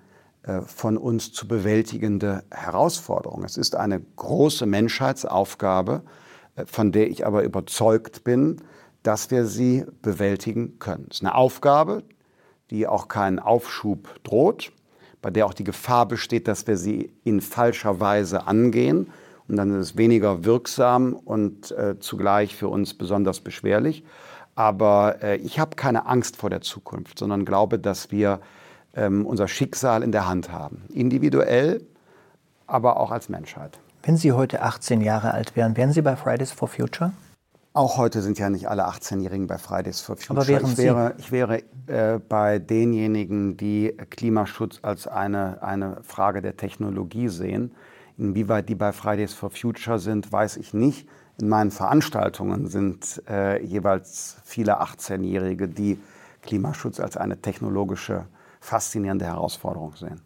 von uns zu bewältigende Herausforderung. Es ist eine große Menschheitsaufgabe, äh, von der ich aber überzeugt bin, dass wir sie bewältigen können. Es ist eine Aufgabe, die auch keinen Aufschub droht, bei der auch die Gefahr besteht, dass wir sie in falscher Weise angehen. Und dann ist es weniger wirksam und äh, zugleich für uns besonders beschwerlich. Aber äh, ich habe keine Angst vor der Zukunft, sondern glaube, dass wir ähm, unser Schicksal in der Hand haben. Individuell, aber auch als Menschheit. Wenn Sie heute 18 Jahre alt wären, wären Sie bei Fridays for Future? Auch heute sind ja nicht alle 18-Jährigen bei Fridays for Future. Aber wären ich wäre, ich wäre äh, bei denjenigen, die Klimaschutz als eine, eine Frage der Technologie sehen. Inwieweit die bei Fridays for Future sind, weiß ich nicht. In meinen Veranstaltungen sind äh, jeweils viele 18-Jährige, die Klimaschutz als eine technologische faszinierende Herausforung sehen.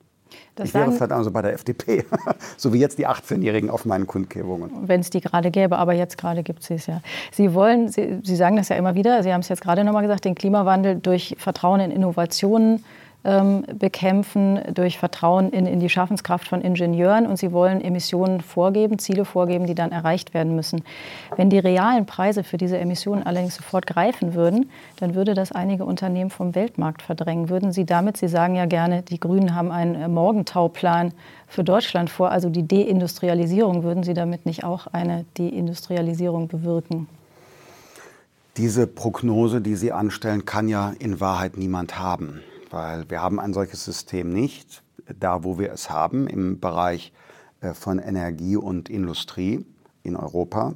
Das ich wäre vielleicht also bei der FDP, [laughs] so wie jetzt die 18-Jährigen auf meinen Kundgebungen. Wenn es die gerade gäbe, aber jetzt gerade gibt es sie ja. Sie wollen, Sie, sie sagen das ja immer wieder, Sie haben es jetzt gerade nochmal gesagt, den Klimawandel durch Vertrauen in Innovationen ähm, bekämpfen durch Vertrauen in, in die Schaffenskraft von Ingenieuren und sie wollen Emissionen vorgeben, Ziele vorgeben, die dann erreicht werden müssen. Wenn die realen Preise für diese Emissionen allerdings sofort greifen würden, dann würde das einige Unternehmen vom Weltmarkt verdrängen. Würden Sie damit, Sie sagen ja gerne, die Grünen haben einen Morgentauplan für Deutschland vor, also die Deindustrialisierung, würden Sie damit nicht auch eine Deindustrialisierung bewirken? Diese Prognose, die Sie anstellen, kann ja in Wahrheit niemand haben weil wir haben ein solches System nicht. Da, wo wir es haben, im Bereich äh, von Energie und Industrie, in Europa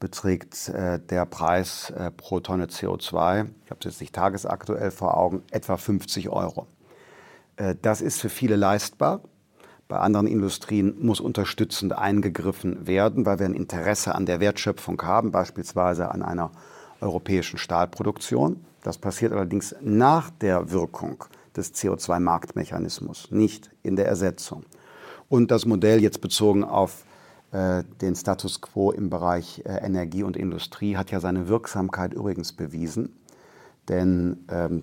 beträgt äh, der Preis äh, pro Tonne CO2, ich habe es jetzt nicht tagesaktuell vor Augen, etwa 50 Euro. Das ist für viele leistbar. Bei anderen Industrien muss unterstützend eingegriffen werden, weil wir ein Interesse an der Wertschöpfung haben, beispielsweise an einer europäischen Stahlproduktion. Das passiert allerdings nach der Wirkung des CO2-Marktmechanismus, nicht in der Ersetzung. Und das Modell jetzt bezogen auf äh, den Status quo im Bereich äh, Energie und Industrie hat ja seine Wirksamkeit übrigens bewiesen. Denn ähm,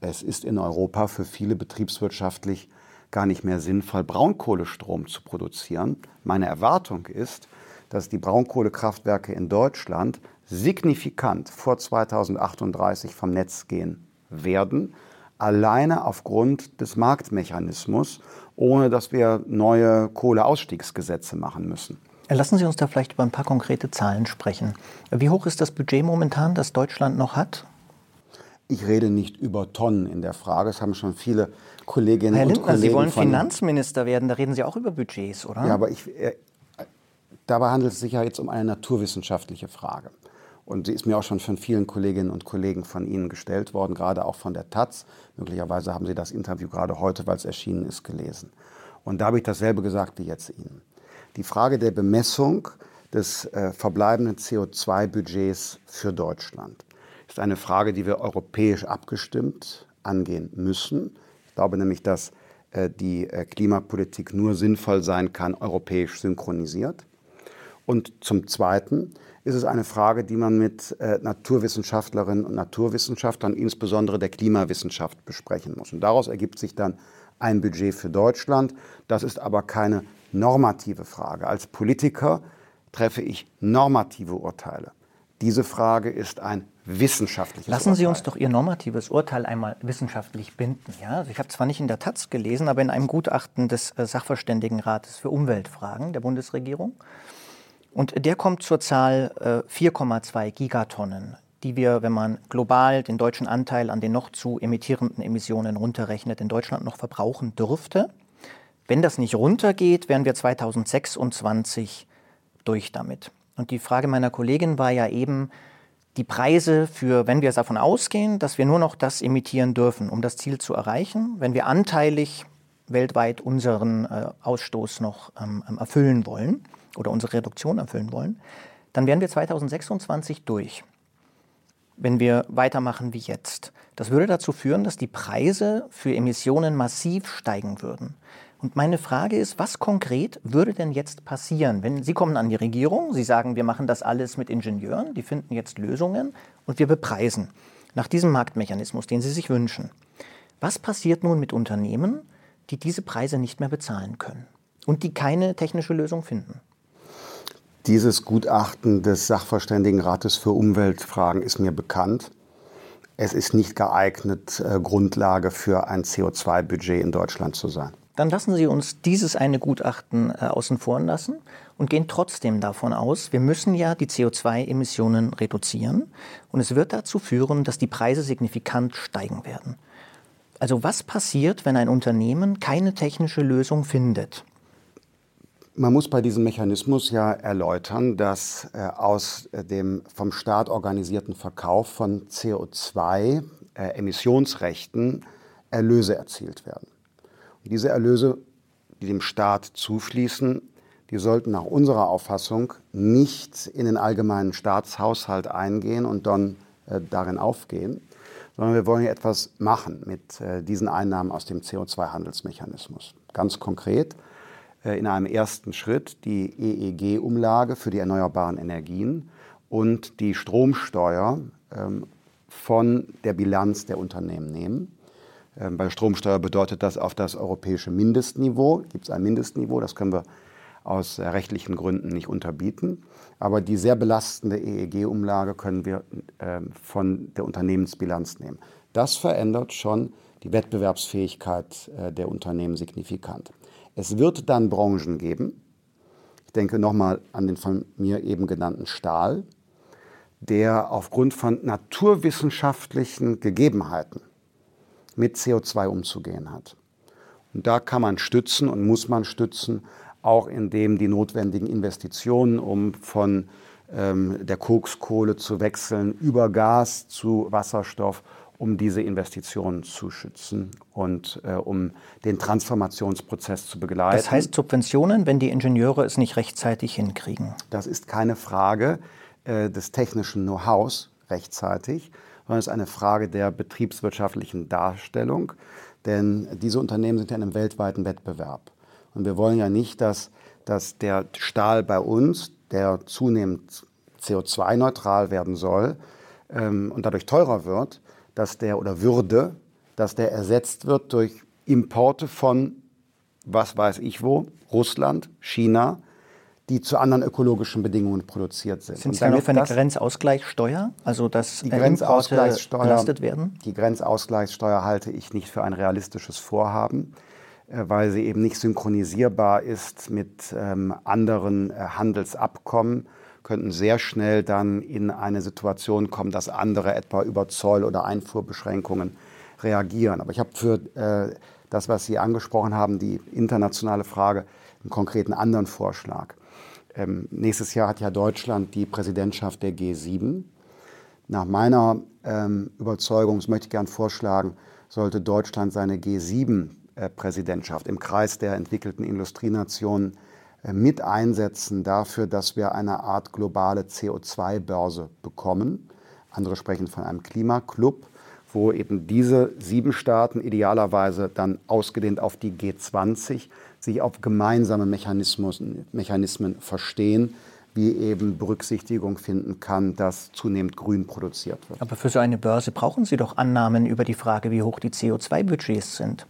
es ist in Europa für viele betriebswirtschaftlich gar nicht mehr sinnvoll, Braunkohlestrom zu produzieren. Meine Erwartung ist, dass die Braunkohlekraftwerke in Deutschland signifikant vor 2038 vom Netz gehen werden, alleine aufgrund des Marktmechanismus, ohne dass wir neue Kohleausstiegsgesetze machen müssen. Lassen Sie uns da vielleicht über ein paar konkrete Zahlen sprechen. Wie hoch ist das Budget momentan, das Deutschland noch hat? Ich rede nicht über Tonnen in der Frage. Es haben schon viele Kolleginnen Herr und Lindner, Kollegen. Sie wollen Finanzminister werden, da reden Sie auch über Budgets, oder? Ja, aber ich, äh, dabei handelt es sich ja jetzt um eine naturwissenschaftliche Frage. Und sie ist mir auch schon von vielen Kolleginnen und Kollegen von Ihnen gestellt worden, gerade auch von der Taz. Möglicherweise haben Sie das Interview gerade heute, weil es erschienen ist, gelesen. Und da habe ich dasselbe gesagt wie jetzt Ihnen. Die Frage der Bemessung des äh, verbleibenden CO2-Budgets für Deutschland ist eine Frage, die wir europäisch abgestimmt angehen müssen. Ich glaube nämlich, dass äh, die äh, Klimapolitik nur sinnvoll sein kann, europäisch synchronisiert. Und zum Zweiten ist es eine Frage, die man mit äh, Naturwissenschaftlerinnen und Naturwissenschaftlern, insbesondere der Klimawissenschaft, besprechen muss. Und daraus ergibt sich dann ein Budget für Deutschland. Das ist aber keine normative Frage. Als Politiker treffe ich normative Urteile. Diese Frage ist ein wissenschaftliches Lassen Sie Urteil. uns doch Ihr normatives Urteil einmal wissenschaftlich binden. Ja? Also ich habe zwar nicht in der Taz gelesen, aber in einem Gutachten des äh, Sachverständigenrates für Umweltfragen der Bundesregierung. Und der kommt zur Zahl äh, 4,2 Gigatonnen, die wir, wenn man global den deutschen Anteil an den noch zu emittierenden Emissionen runterrechnet, in Deutschland noch verbrauchen dürfte. Wenn das nicht runtergeht, wären wir 2026 durch damit. Und die Frage meiner Kollegin war ja eben, die Preise für, wenn wir davon ausgehen, dass wir nur noch das emittieren dürfen, um das Ziel zu erreichen, wenn wir anteilig weltweit unseren äh, Ausstoß noch ähm, erfüllen wollen oder unsere Reduktion erfüllen wollen, dann wären wir 2026 durch, wenn wir weitermachen wie jetzt. Das würde dazu führen, dass die Preise für Emissionen massiv steigen würden. Und meine Frage ist, was konkret würde denn jetzt passieren, wenn Sie kommen an die Regierung, Sie sagen, wir machen das alles mit Ingenieuren, die finden jetzt Lösungen und wir bepreisen nach diesem Marktmechanismus, den Sie sich wünschen. Was passiert nun mit Unternehmen, die diese Preise nicht mehr bezahlen können und die keine technische Lösung finden? Dieses Gutachten des Sachverständigenrates für Umweltfragen ist mir bekannt. Es ist nicht geeignet, äh, Grundlage für ein CO2-Budget in Deutschland zu sein. Dann lassen Sie uns dieses eine Gutachten äh, außen vor lassen und gehen trotzdem davon aus, wir müssen ja die CO2-Emissionen reduzieren und es wird dazu führen, dass die Preise signifikant steigen werden. Also was passiert, wenn ein Unternehmen keine technische Lösung findet? Man muss bei diesem Mechanismus ja erläutern, dass äh, aus äh, dem vom Staat organisierten Verkauf von CO2-Emissionsrechten äh, Erlöse erzielt werden. Und diese Erlöse, die dem Staat zufließen, die sollten nach unserer Auffassung nicht in den allgemeinen Staatshaushalt eingehen und dann darin aufgehen, sondern wir wollen ja etwas machen mit diesen Einnahmen aus dem CO2-Handelsmechanismus. Ganz konkret in einem ersten Schritt die EEG-Umlage für die erneuerbaren Energien und die Stromsteuer ähm, von der Bilanz der Unternehmen nehmen. Ähm, bei Stromsteuer bedeutet das auf das europäische Mindestniveau. Gibt es ein Mindestniveau, das können wir aus rechtlichen Gründen nicht unterbieten. Aber die sehr belastende EEG-Umlage können wir ähm, von der Unternehmensbilanz nehmen. Das verändert schon die Wettbewerbsfähigkeit äh, der Unternehmen signifikant. Es wird dann Branchen geben, ich denke nochmal an den von mir eben genannten Stahl, der aufgrund von naturwissenschaftlichen Gegebenheiten mit CO2 umzugehen hat. Und da kann man stützen und muss man stützen auch indem die notwendigen Investitionen, um von ähm, der Kokskohle zu wechseln, über Gas zu Wasserstoff, um diese Investitionen zu schützen und äh, um den Transformationsprozess zu begleiten. Das heißt Subventionen, wenn die Ingenieure es nicht rechtzeitig hinkriegen? Das ist keine Frage äh, des technischen Know-hows rechtzeitig, sondern es ist eine Frage der betriebswirtschaftlichen Darstellung. Denn diese Unternehmen sind ja in einem weltweiten Wettbewerb. Und wir wollen ja nicht, dass, dass der Stahl bei uns, der zunehmend CO2-neutral werden soll ähm, und dadurch teurer wird, dass der oder würde, dass der ersetzt wird durch Importe von, was weiß ich wo, Russland, China, die zu anderen ökologischen Bedingungen produziert sind. Sind Sie dann für eine Grenzausgleichssteuer, also dass die Grenzausgleichssteuer, belastet werden? Die Grenzausgleichssteuer halte ich nicht für ein realistisches Vorhaben. Äh, weil sie eben nicht synchronisierbar ist mit ähm, anderen äh, Handelsabkommen, könnten sehr schnell dann in eine Situation kommen, dass andere etwa über Zoll- oder Einfuhrbeschränkungen reagieren. Aber ich habe für äh, das, was Sie angesprochen haben, die internationale Frage, einen konkreten anderen Vorschlag. Ähm, nächstes Jahr hat ja Deutschland die Präsidentschaft der G7. Nach meiner ähm, Überzeugung, das möchte ich gern vorschlagen, sollte Deutschland seine G7 äh, im Kreis der entwickelten Industrienationen mit einsetzen dafür, dass wir eine Art globale CO2-Börse bekommen. Andere sprechen von einem Klimaclub, wo eben diese sieben Staaten idealerweise dann ausgedehnt auf die G20 sich auf gemeinsame Mechanismen verstehen, wie eben Berücksichtigung finden kann, dass zunehmend grün produziert wird. Aber für so eine Börse brauchen Sie doch Annahmen über die Frage, wie hoch die CO2-Budgets sind.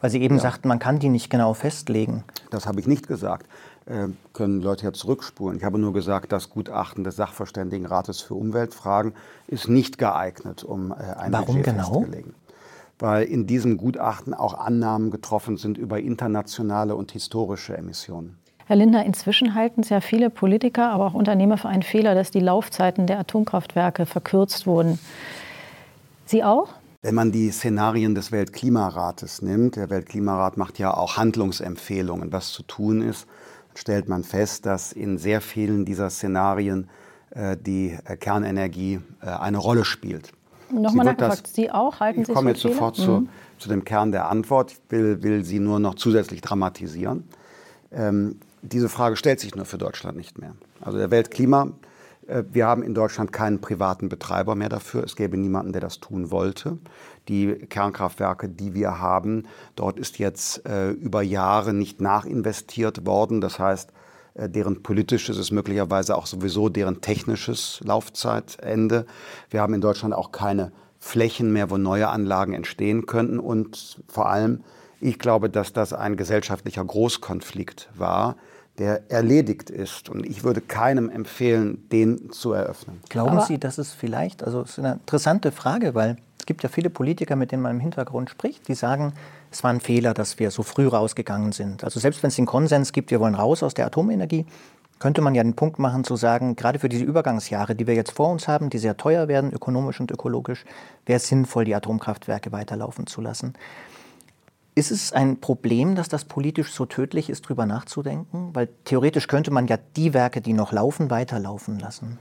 Weil Sie eben ja. sagten, man kann die nicht genau festlegen. Das habe ich nicht gesagt. Äh, können Leute ja zurückspulen. Ich habe nur gesagt, das Gutachten des Sachverständigenrates für Umweltfragen ist nicht geeignet, um äh, ein Warum Budget genau? festzulegen. Weil in diesem Gutachten auch Annahmen getroffen sind über internationale und historische Emissionen. Herr Lindner, inzwischen halten es ja viele Politiker, aber auch Unternehmer für einen Fehler, dass die Laufzeiten der Atomkraftwerke verkürzt wurden. Sie auch? Wenn man die Szenarien des Weltklimarates nimmt, der Weltklimarat macht ja auch Handlungsempfehlungen, was zu tun ist, stellt man fest, dass in sehr vielen dieser Szenarien äh, die äh, Kernenergie äh, eine Rolle spielt. Nochmal nachgefragt, Sie auch? Halten ich komme jetzt sofort zu, mhm. zu, dem Kern der Antwort. Ich will, will sie nur noch zusätzlich dramatisieren. Ähm, diese Frage stellt sich nur für Deutschland nicht mehr. Also der Weltklima äh, wir haben in Deutschland keinen privaten Betreiber mehr dafür. Es gäbe niemanden, der das tun wollte. Die Kernkraftwerke, die wir haben, dort ist jetzt äh, über Jahre nicht nachinvestiert worden. Das heißt, äh, deren politisches ist möglicherweise auch sowieso deren technisches Laufzeitende. Wir haben in Deutschland auch keine Flächen mehr, wo neue Anlagen entstehen könnten. Und vor allem, ich glaube, dass das ein gesellschaftlicher Großkonflikt war, der erledigt ist. Und ich würde keinem empfehlen, den zu eröffnen. Glauben Aber Sie, dass es vielleicht, also es ist eine interessante Frage, weil es gibt ja viele Politiker, mit denen man im Hintergrund spricht, die sagen, es war ein Fehler, dass wir so früh rausgegangen sind. Also selbst wenn es den Konsens gibt, wir wollen raus aus der Atomenergie, könnte man ja den Punkt machen zu sagen, gerade für diese Übergangsjahre, die wir jetzt vor uns haben, die sehr teuer werden, ökonomisch und ökologisch, wäre es sinnvoll, die Atomkraftwerke weiterlaufen zu lassen. Ist es ein Problem, dass das politisch so tödlich ist, darüber nachzudenken? Weil theoretisch könnte man ja die Werke, die noch laufen, weiterlaufen lassen.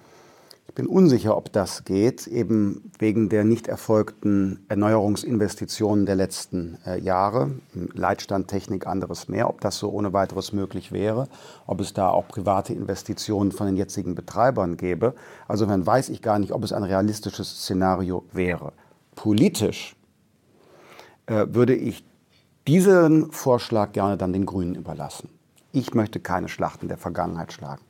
Ich bin unsicher, ob das geht, eben wegen der nicht erfolgten Erneuerungsinvestitionen der letzten äh, Jahre. Leitstandtechnik, anderes mehr. Ob das so ohne weiteres möglich wäre, ob es da auch private Investitionen von den jetzigen Betreibern gäbe. Also dann weiß ich gar nicht, ob es ein realistisches Szenario wäre. Politisch äh, würde ich diesen Vorschlag gerne dann den Grünen überlassen. Ich möchte keine Schlachten der Vergangenheit schlagen.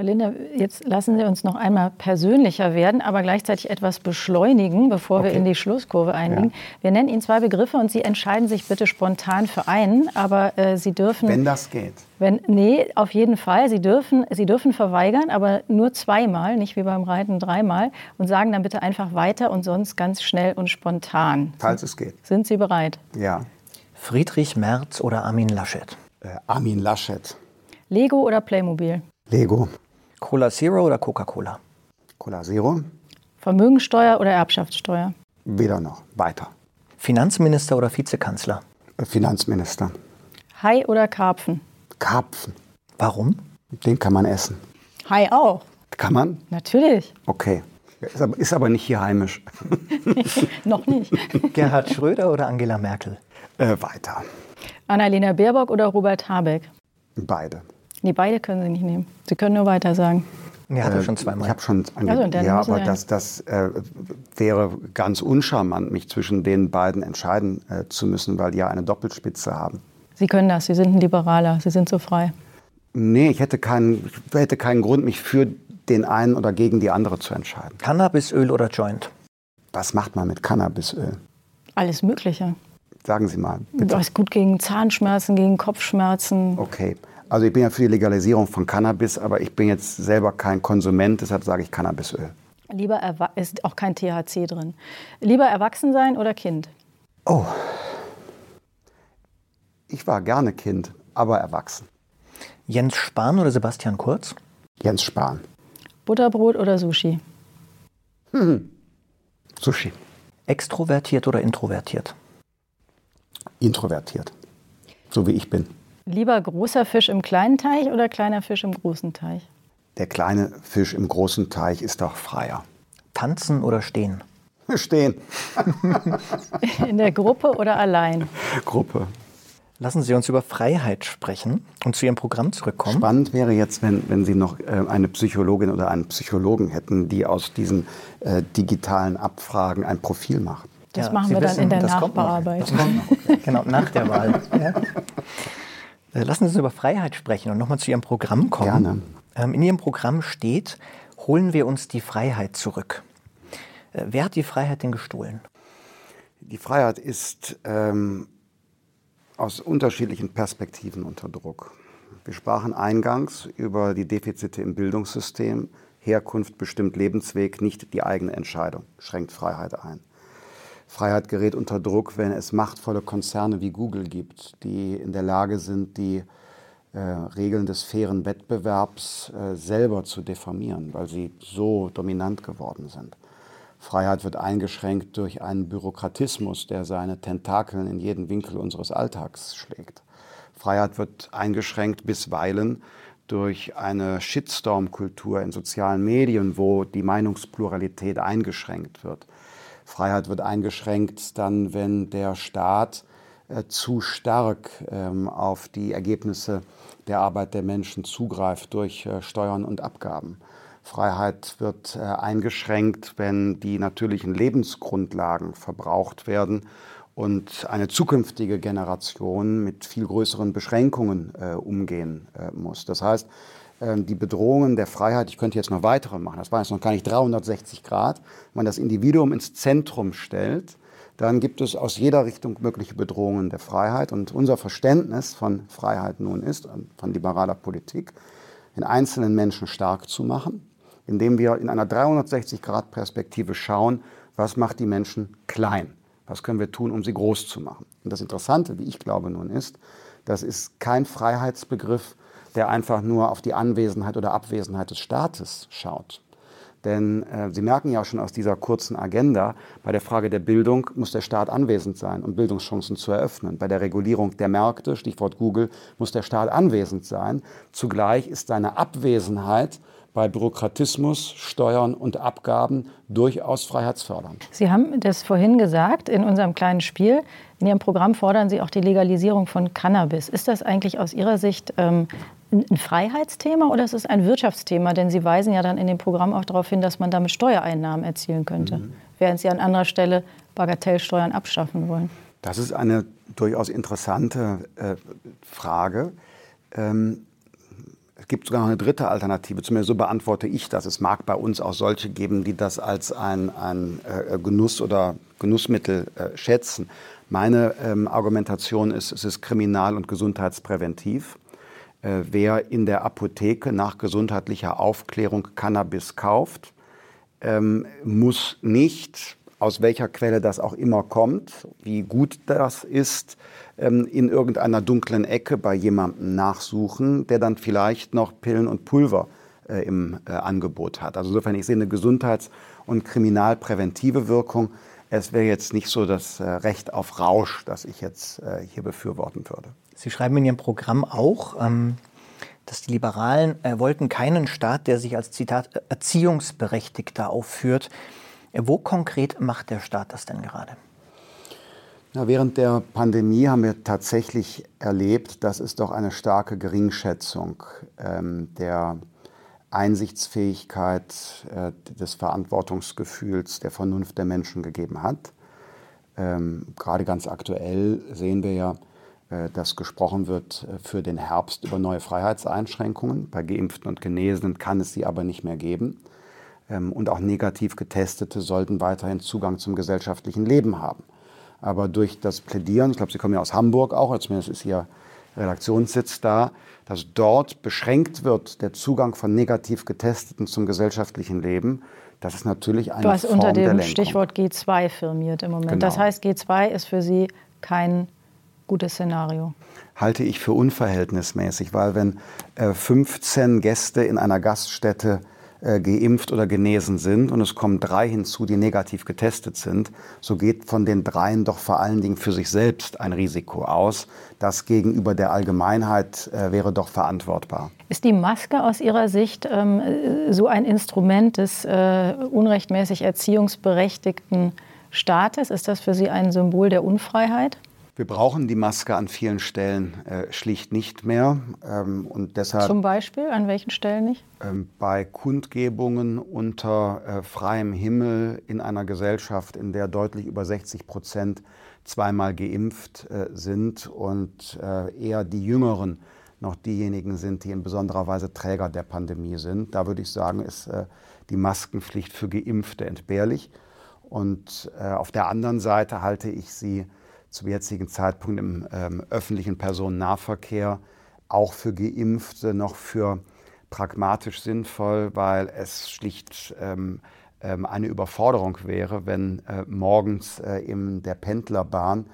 Herr Lindner, jetzt lassen Sie uns noch einmal persönlicher werden, aber gleichzeitig etwas beschleunigen, bevor okay. wir in die Schlusskurve einbiegen. Ja. Wir nennen Ihnen zwei Begriffe und Sie entscheiden sich bitte spontan für einen, aber äh, Sie dürfen. Wenn das geht. Wenn, nee, auf jeden Fall. Sie dürfen, Sie dürfen verweigern, aber nur zweimal, nicht wie beim Reiten dreimal. Und sagen dann bitte einfach weiter und sonst ganz schnell und spontan. Falls es geht. Sind Sie bereit? Ja. Friedrich Merz oder Armin Laschet? Äh, Armin Laschet. Lego oder Playmobil? Lego. Cola Zero oder Coca-Cola? Cola Zero. Vermögensteuer oder Erbschaftssteuer? Weder noch. Weiter. Finanzminister oder Vizekanzler? Äh, Finanzminister. Hai oder Karpfen? Karpfen. Warum? Den kann man essen. Hai auch. Kann man? Natürlich. Okay. Ist aber, ist aber nicht hier heimisch. [laughs] Noch nicht. Gerhard Schröder oder Angela Merkel? Äh, weiter. Annalena Baerbock oder Robert Habeck? Beide. Nee, beide können Sie nicht nehmen. Sie können nur weiter sagen. Er hatte Äh, schon zweimal. Ich habe schon ange Also, Ja, aber wir- das, das äh, wäre ganz uncharmant, mich zwischen den beiden entscheiden äh, zu müssen, weil die ja eine Doppelspitze haben. Sie können das. Sie sind ein Liberaler. Sie sind so frei. Nee, ich hätte keinen, ich hätte keinen Grund, mich für den einen oder gegen die andere zu entscheiden. Cannabisöl oder Joint? Was macht man mit Cannabisöl? Alles Mögliche. Sagen Sie mal, bitte. Das ist gut gegen Zahnschmerzen, gegen Kopfschmerzen. Okay. Also ich bin ja für die Legalisierung von Cannabis, aber ich bin jetzt selber kein Konsument, deshalb sage ich Cannabisöl. Lieber erwa- ist auch kein THC drin. Lieber erwachsen sein oder Kind? Oh. Ich war gerne Kind, aber erwachsen. Jens Spahn oder Sebastian Kurz? Jens Spahn. Butterbrot oder Sushi? Sushi. Extrovertiert oder introvertiert? Introvertiert. So wie ich bin. Lieber großer Fisch im kleinen Teich oder kleiner Fisch im großen Teich? Der kleine Fisch im großen Teich ist doch freier. Tanzen oder stehen? Stehen. [laughs] In der Gruppe oder allein? Gruppe. Lassen Sie uns über Freiheit sprechen und zu Ihrem Programm zurückkommen. Spannend wäre jetzt, wenn, wenn Sie noch äh, eine Psychologin oder einen Psychologen hätten, die aus diesen äh, digitalen Abfragen ein Profil macht. Das Ja, machen Sie wir dann wissen, in der das kommt noch. Nachbearbeitung. Das kommt noch. Genau, nach der Wahl. Ja. Äh, Lassen Sie uns über Freiheit sprechen und nochmal zu Ihrem Programm kommen. Gerne. Ähm, In Ihrem Programm steht, holen wir uns die Freiheit zurück. Äh, Wer hat die Freiheit denn gestohlen? Die Freiheit ist ähm, aus unterschiedlichen Perspektiven unter Druck. Wir sprachen eingangs über die Defizite im Bildungssystem. Herkunft bestimmt Lebensweg, nicht die eigene Entscheidung, schränkt Freiheit ein. Freiheit gerät unter Druck, wenn es machtvolle Konzerne wie Google gibt, die in der Lage sind, die äh, Regeln des fairen Wettbewerbs äh, selber zu diffamieren, weil sie so dominant geworden sind. Freiheit wird eingeschränkt durch einen Bürokratismus, der seine Tentakeln in jeden Winkel unseres Alltags schlägt. Freiheit wird eingeschränkt bisweilen durch eine Shitstorm-Kultur in sozialen Medien, wo die Meinungspluralität eingeschränkt wird. Freiheit wird eingeschränkt dann, wenn der Staat äh, zu stark ähm, auf die Ergebnisse der Arbeit der Menschen zugreift durch äh, Steuern und Abgaben. Freiheit wird äh, eingeschränkt, wenn die natürlichen Lebensgrundlagen verbraucht werden und eine zukünftige Generation mit viel größeren Beschränkungen äh, umgehen äh, muss. Das heißt, die Bedrohungen der Freiheit, ich könnte jetzt noch weitere machen, das war jetzt noch gar nicht 360 Grad, wenn man das Individuum ins Zentrum stellt, dann gibt es aus jeder Richtung mögliche Bedrohungen der Freiheit. Und unser Verständnis von Freiheit nun ist, von liberaler Politik, den einzelnen Menschen stark zu machen, indem wir in einer 360-Grad-Perspektive schauen, was macht die Menschen klein, was können wir tun, um sie groß zu machen. Und das Interessante, wie ich glaube nun ist, das ist kein Freiheitsbegriff, der einfach nur auf die Anwesenheit oder Abwesenheit des Staates schaut. Denn äh, Sie merken ja schon aus dieser kurzen Agenda, bei der Frage der Bildung muss der Staat anwesend sein, um Bildungschancen zu eröffnen. Bei der Regulierung der Märkte, Stichwort Google, muss der Staat anwesend sein. Zugleich ist seine Abwesenheit bei Bürokratismus, Steuern und Abgaben durchaus freiheitsfördernd. Sie haben das vorhin gesagt in unserem kleinen Spiel. In Ihrem Programm fordern Sie auch die Legalisierung von Cannabis. Ist das eigentlich aus Ihrer Sicht ähm, ein Freiheitsthema oder ist es ein Wirtschaftsthema? Denn Sie weisen ja dann in dem Programm auch darauf hin, dass man damit Steuereinnahmen erzielen könnte, Mhm. während Sie an anderer Stelle Bagatellsteuern abschaffen wollen. Das ist eine durchaus interessante äh, Frage. Ähm, gibt sogar noch eine dritte Alternative, zumindest so beantworte ich das. Es mag bei uns auch solche geben, die das als ein, ein äh, Genuss oder Genussmittel äh, schätzen. Meine ähm, Argumentation ist, es ist kriminal- und gesundheitspräventiv. Äh, wer in der Apotheke nach gesundheitlicher Aufklärung Cannabis kauft, ähm, muss nicht, aus welcher Quelle das auch immer kommt, wie gut das ist, ähm, in irgendeiner dunklen Ecke bei jemandem nachsuchen, der dann vielleicht noch Pillen und Pulver äh, im äh, Angebot hat. Also insofern, ich sehe eine gesundheits- und kriminalpräventive Wirkung. Es wäre jetzt nicht so das äh, Recht auf Rausch, das ich jetzt äh, hier befürworten würde. Sie schreiben in Ihrem Programm auch, ähm, dass die Liberalen äh, wollten keinen Staat, der sich als Zitat Erziehungsberechtigter aufführt. Wo konkret macht der Staat das denn gerade? Na, während der Pandemie haben wir tatsächlich erlebt, dass es doch eine starke Geringschätzung ähm, der Einsichtsfähigkeit, äh, des Verantwortungsgefühls, der Vernunft der Menschen gegeben hat. Ähm, gerade ganz aktuell sehen wir ja, äh, dass gesprochen wird äh, für den Herbst über neue Freiheitseinschränkungen. Bei Geimpften und Genesenen kann es sie aber nicht mehr geben. Ähm, und auch negativ Getestete sollten weiterhin Zugang zum gesellschaftlichen Leben haben. Aber durch das Plädieren, ich glaube, Sie kommen ja aus Hamburg auch, zumindest ist Ihr Redaktionssitz da, dass dort beschränkt wird der Zugang von negativ Getesteten zum gesellschaftlichen Leben, das ist natürlich eine Du hast Form unter dem Stichwort G2 firmiert im Moment. Genau. Das heißt, G2 ist für Sie kein gutes Szenario. Halte ich für unverhältnismäßig, weil wenn äh, 15 Gäste in einer Gaststätte äh, geimpft oder genesen sind und es kommen drei hinzu, die negativ getestet sind, so geht von den dreien doch vor allen Dingen für sich selbst ein Risiko aus. Das gegenüber der Allgemeinheit äh, wäre doch verantwortbar. Ist die Maske aus Ihrer Sicht ähm, so ein Instrument des äh, unrechtmäßig erziehungsberechtigten Staates? Ist das für Sie ein Symbol der Unfreiheit? Wir brauchen die Maske an vielen Stellen äh, schlicht nicht mehr. Ähm, und deshalb, Zum Beispiel? An welchen Stellen nicht? ähm, bei Kundgebungen unter äh, freiem Himmel in einer Gesellschaft, in der deutlich über 60 Prozent zweimal geimpft äh, sind und äh, eher die Jüngeren noch diejenigen sind, die in besonderer Weise Träger der Pandemie sind. Da würde ich sagen, ist äh, die Maskenpflicht für Geimpfte entbehrlich. Und äh, auf der anderen Seite halte ich sie zum jetzigen Zeitpunkt im ähm, öffentlichen Personennahverkehr auch für Geimpfte noch für pragmatisch sinnvoll, weil es schlicht ähm, ähm, eine Überforderung wäre, wenn äh, morgens äh, in der Pendlerbahn,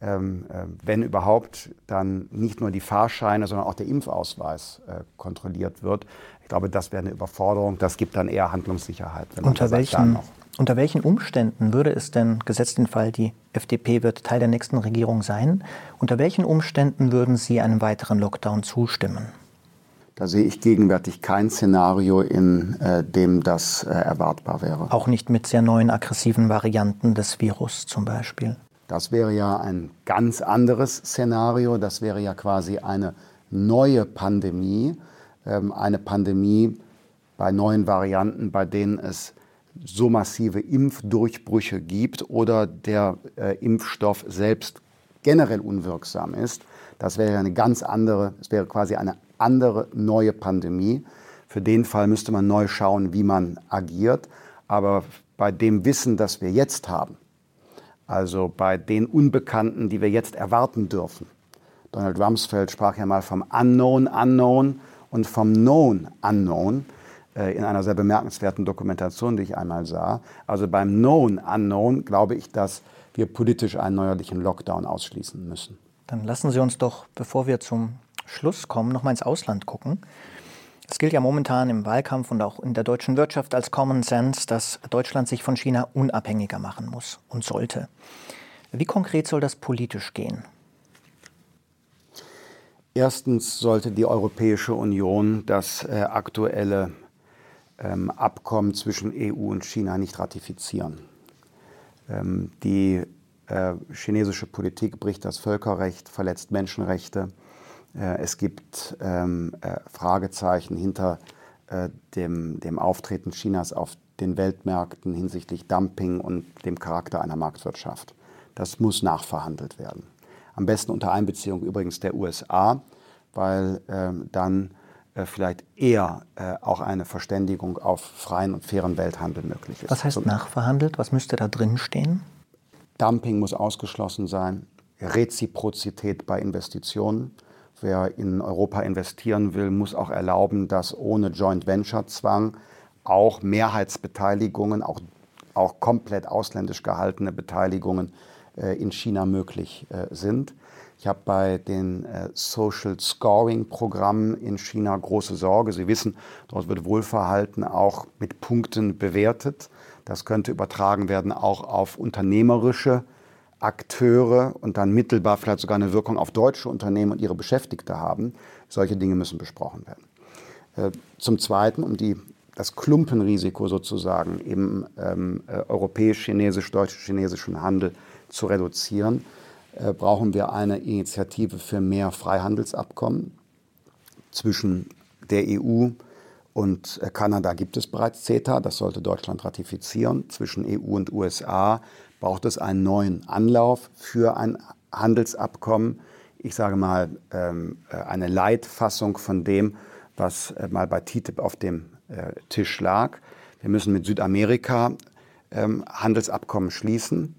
ähm, äh, wenn überhaupt, dann nicht nur die Fahrscheine, sondern auch der Impfausweis äh, kontrolliert wird. Ich glaube, das wäre eine Überforderung. Das gibt dann eher Handlungssicherheit. Wenn man Unter welchen, noch. unter welchen Umständen würde es denn, gesetzt den Fall, die FDP wird Teil der nächsten Regierung sein, unter welchen Umständen würden Sie einem weiteren Lockdown zustimmen? Da sehe ich gegenwärtig kein Szenario, in äh, dem das äh, erwartbar wäre. Auch nicht mit sehr neuen aggressiven Varianten des Virus zum Beispiel. Das wäre ja ein ganz anderes Szenario. Das wäre ja quasi eine neue Pandemie. Ähm, eine Pandemie bei neuen Varianten, bei denen es so massive Impfdurchbrüche gibt oder der äh, Impfstoff selbst generell unwirksam ist. Das wäre eine ganz andere, es wäre quasi eine andere neue Pandemie. Für den Fall müsste man neu schauen, wie man agiert. Aber bei dem Wissen, das wir jetzt haben, also bei den Unbekannten, die wir jetzt erwarten dürfen. Donald Rumsfeld sprach ja mal vom Unknown Unknown und vom Known Unknown in einer sehr bemerkenswerten Dokumentation, die ich einmal sah. Also beim Known Unknown glaube ich, dass wir politisch einen neuerlichen Lockdown ausschließen müssen. Dann lassen Sie uns doch, bevor wir zum Schluss kommen, noch mal ins Ausland gucken. Es gilt ja momentan im Wahlkampf und auch in der deutschen Wirtschaft als Common Sense, dass Deutschland sich von China unabhängiger machen muss und sollte. Wie konkret soll das politisch gehen? Erstens sollte die Europäische Union das äh, aktuelle ähm, Abkommen zwischen EU und China nicht ratifizieren. Ähm, die äh, chinesische Politik bricht das Völkerrecht, verletzt Menschenrechte. Äh, es gibt ähm, äh, Fragezeichen hinter äh, dem, dem Auftreten Chinas auf den Weltmärkten hinsichtlich Dumping und dem Charakter einer Marktwirtschaft. Das muss nachverhandelt werden. Am besten unter Einbeziehung übrigens der USA, weil ähm, dann vielleicht eher äh, auch eine Verständigung auf freien und fairen Welthandel möglich ist. Was heißt So- nachverhandelt? Was müsste da drin stehen? Dumping muss ausgeschlossen sein, Reziprozität bei Investitionen. Wer in Europa investieren will, muss auch erlauben, dass ohne Joint Venture Zwang auch Mehrheitsbeteiligungen, auch, auch komplett ausländisch gehaltene Beteiligungen äh, in China möglich äh, sind. Ich habe bei den äh, Social Scoring Programmen in China große Sorge. Sie wissen, dort wird Wohlverhalten auch mit Punkten bewertet. Das könnte übertragen werden auch auf unternehmerische Akteure und dann mittelbar vielleicht sogar eine Wirkung auf deutsche Unternehmen und ihre Beschäftigte haben. Solche Dinge müssen besprochen werden. Äh, zum Zweiten, um die, das Klumpenrisiko sozusagen im ähm, äh, europäisch-chinesisch-deutsch-chinesischen Handel zu reduzieren, brauchen wir eine Initiative für mehr Freihandelsabkommen zwischen der EU und äh, Kanada gibt es bereits CETA, das sollte Deutschland ratifizieren. Zwischen EU und USA braucht es einen neuen Anlauf für ein Handelsabkommen. Ich sage mal, ähm, äh, eine Leitfassung von dem, was äh, mal bei TTIP auf dem Tisch lag. Wir müssen mit Südamerika ähm, Handelsabkommen schließen.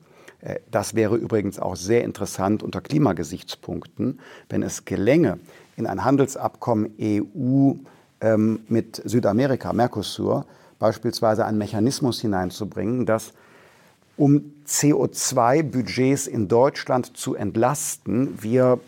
Das wäre übrigens auch sehr interessant unter Klimagesichtspunkten, wenn es gelänge, in ein Handelsabkommen EU ähm, mit Südamerika, Mercosur, beispielsweise einen Mechanismus hineinzubringen, dass um CO2-Budgets in Deutschland zu entlasten, wir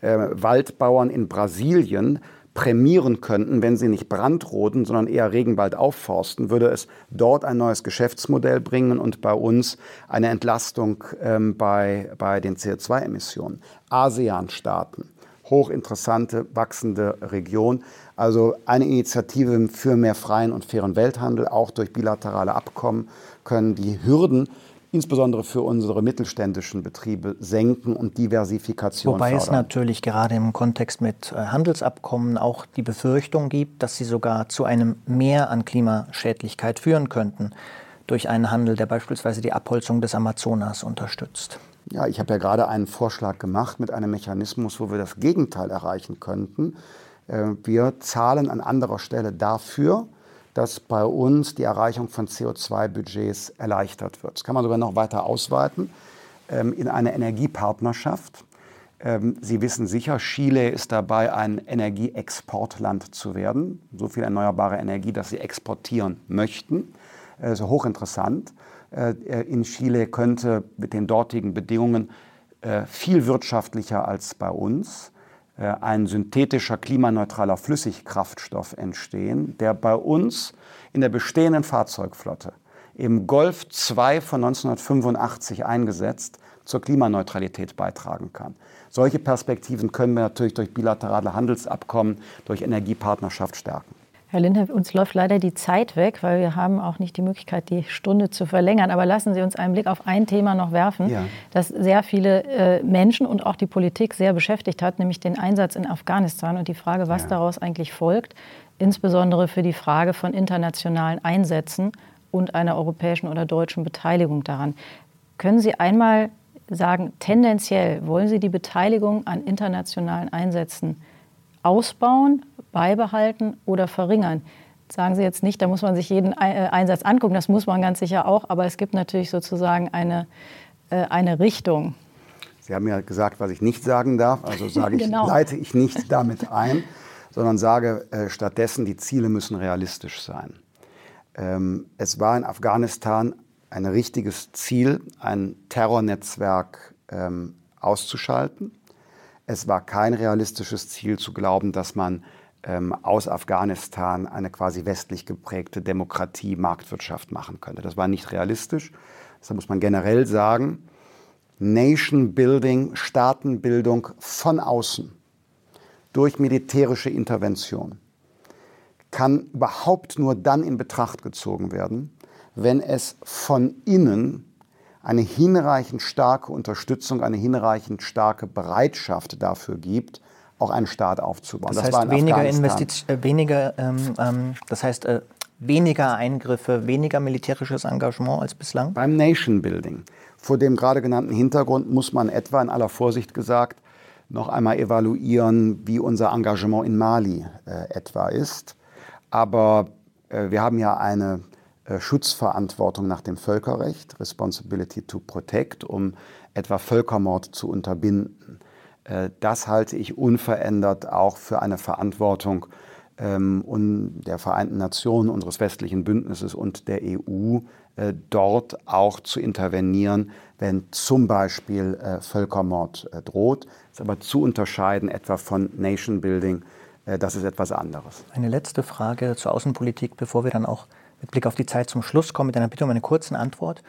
äh, Waldbauern in Brasilien prämieren könnten, wenn sie nicht brandroden, sondern eher Regenwald aufforsten, würde es dort ein neues Geschäftsmodell bringen und bei uns eine Entlastung ähm, bei, bei den CO2-Emissionen. ASEAN-Staaten, hochinteressante, wachsende Region. Also eine Initiative für mehr freien und fairen Welthandel, auch durch bilaterale Abkommen, können die Hürden insbesondere für unsere mittelständischen Betriebe senken und Diversifikation Wobei fördern. es natürlich gerade im Kontext mit äh, Handelsabkommen auch die Befürchtung gibt, dass sie sogar zu einem Mehr an Klimaschädlichkeit führen könnten durch einen Handel, der beispielsweise die Abholzung des Amazonas unterstützt. Ja, ich habe ja gerade einen Vorschlag gemacht mit einem Mechanismus, wo wir das Gegenteil erreichen könnten. Äh, wir zahlen an anderer Stelle dafür, dass bei uns die Erreichung von CO2-Budgets erleichtert wird. Das kann man sogar noch weiter ausweiten ähm, in eine Energiepartnerschaft. Ähm, Sie wissen sicher, Chile ist dabei, ein Energieexportland zu werden. So viel erneuerbare Energie, dass sie exportieren möchten. Das ist hochinteressant. Äh, in Chile könnte mit den dortigen Bedingungen äh, viel wirtschaftlicher als bei uns äh, ein synthetischer klimaneutraler Flüssigkraftstoff entstehen, der bei uns in der bestehenden Fahrzeugflotte im Golf 2 von 1985 eingesetzt zur Klimaneutralität beitragen kann. Solche Perspektiven können wir natürlich durch bilaterale Handelsabkommen, durch Energiepartnerschaft stärken. Herr Lindner, uns läuft leider die Zeit weg, weil wir haben auch nicht die Möglichkeit, die Stunde zu verlängern. Aber lassen Sie uns einen Blick auf ein Thema noch werfen, ja. das sehr viele äh, Menschen und auch die Politik sehr beschäftigt hat, nämlich den Einsatz in Afghanistan und die Frage, was ja. daraus eigentlich folgt, insbesondere für die Frage von internationalen Einsätzen und einer europäischen oder deutschen Beteiligung daran. Können Sie einmal sagen, tendenziell wollen Sie die Beteiligung an internationalen Einsätzen ausbauen, beibehalten oder verringern. Sagen Sie jetzt nicht, da muss man sich jeden äh, Einsatz angucken, das muss man ganz sicher auch, aber es gibt natürlich sozusagen eine, äh, eine Richtung. Sie haben ja gesagt, was ich nicht sagen darf, also [laughs] sage ich, genau. leite ich nicht damit ein, sondern sage äh, stattdessen, die Ziele müssen realistisch sein. Ähm, es war in Afghanistan ein richtiges Ziel, ein Terrornetzwerk ähm, auszuschalten. Es war kein realistisches Ziel zu glauben, dass man ähm, aus Afghanistan eine quasi westlich geprägte Demokratie, Marktwirtschaft machen könnte. Das war nicht realistisch. Deshalb muss man generell sagen, Nation Building, Staatenbildung von außen durch militärische Intervention kann überhaupt nur dann in Betracht gezogen werden, wenn es von innen eine hinreichend starke Unterstützung, eine hinreichend starke Bereitschaft dafür gibt, auch einen Staat aufzubauen. Das, das heißt weniger Investitionen, äh, weniger, ähm, ähm, das heißt äh, weniger Eingriffe, weniger militärisches Engagement als bislang? Beim Nation Building. Vor dem gerade genannten Hintergrund muss man etwa in aller Vorsicht gesagt noch einmal evaluieren, wie unser Engagement in Mali äh, etwa ist. Aber äh, wir haben ja eine äh, Schutzverantwortung nach dem Völkerrecht, Responsibility to Protect, um etwa Völkermord zu unterbinden. Äh, das halte ich unverändert auch für eine Verantwortung ähm, der Vereinten Nationen, unseres westlichen Bündnisses und der EU, äh, dort auch zu intervenieren, wenn zum Beispiel äh, Völkermord droht. Es ist aber zu unterscheiden etwa von Nation Building. Das ist etwas anderes. Eine letzte Frage zur Außenpolitik, bevor wir dann auch mit Blick auf die Zeit zum Schluss kommen, mit einer Bitte um eine kurze Antwort.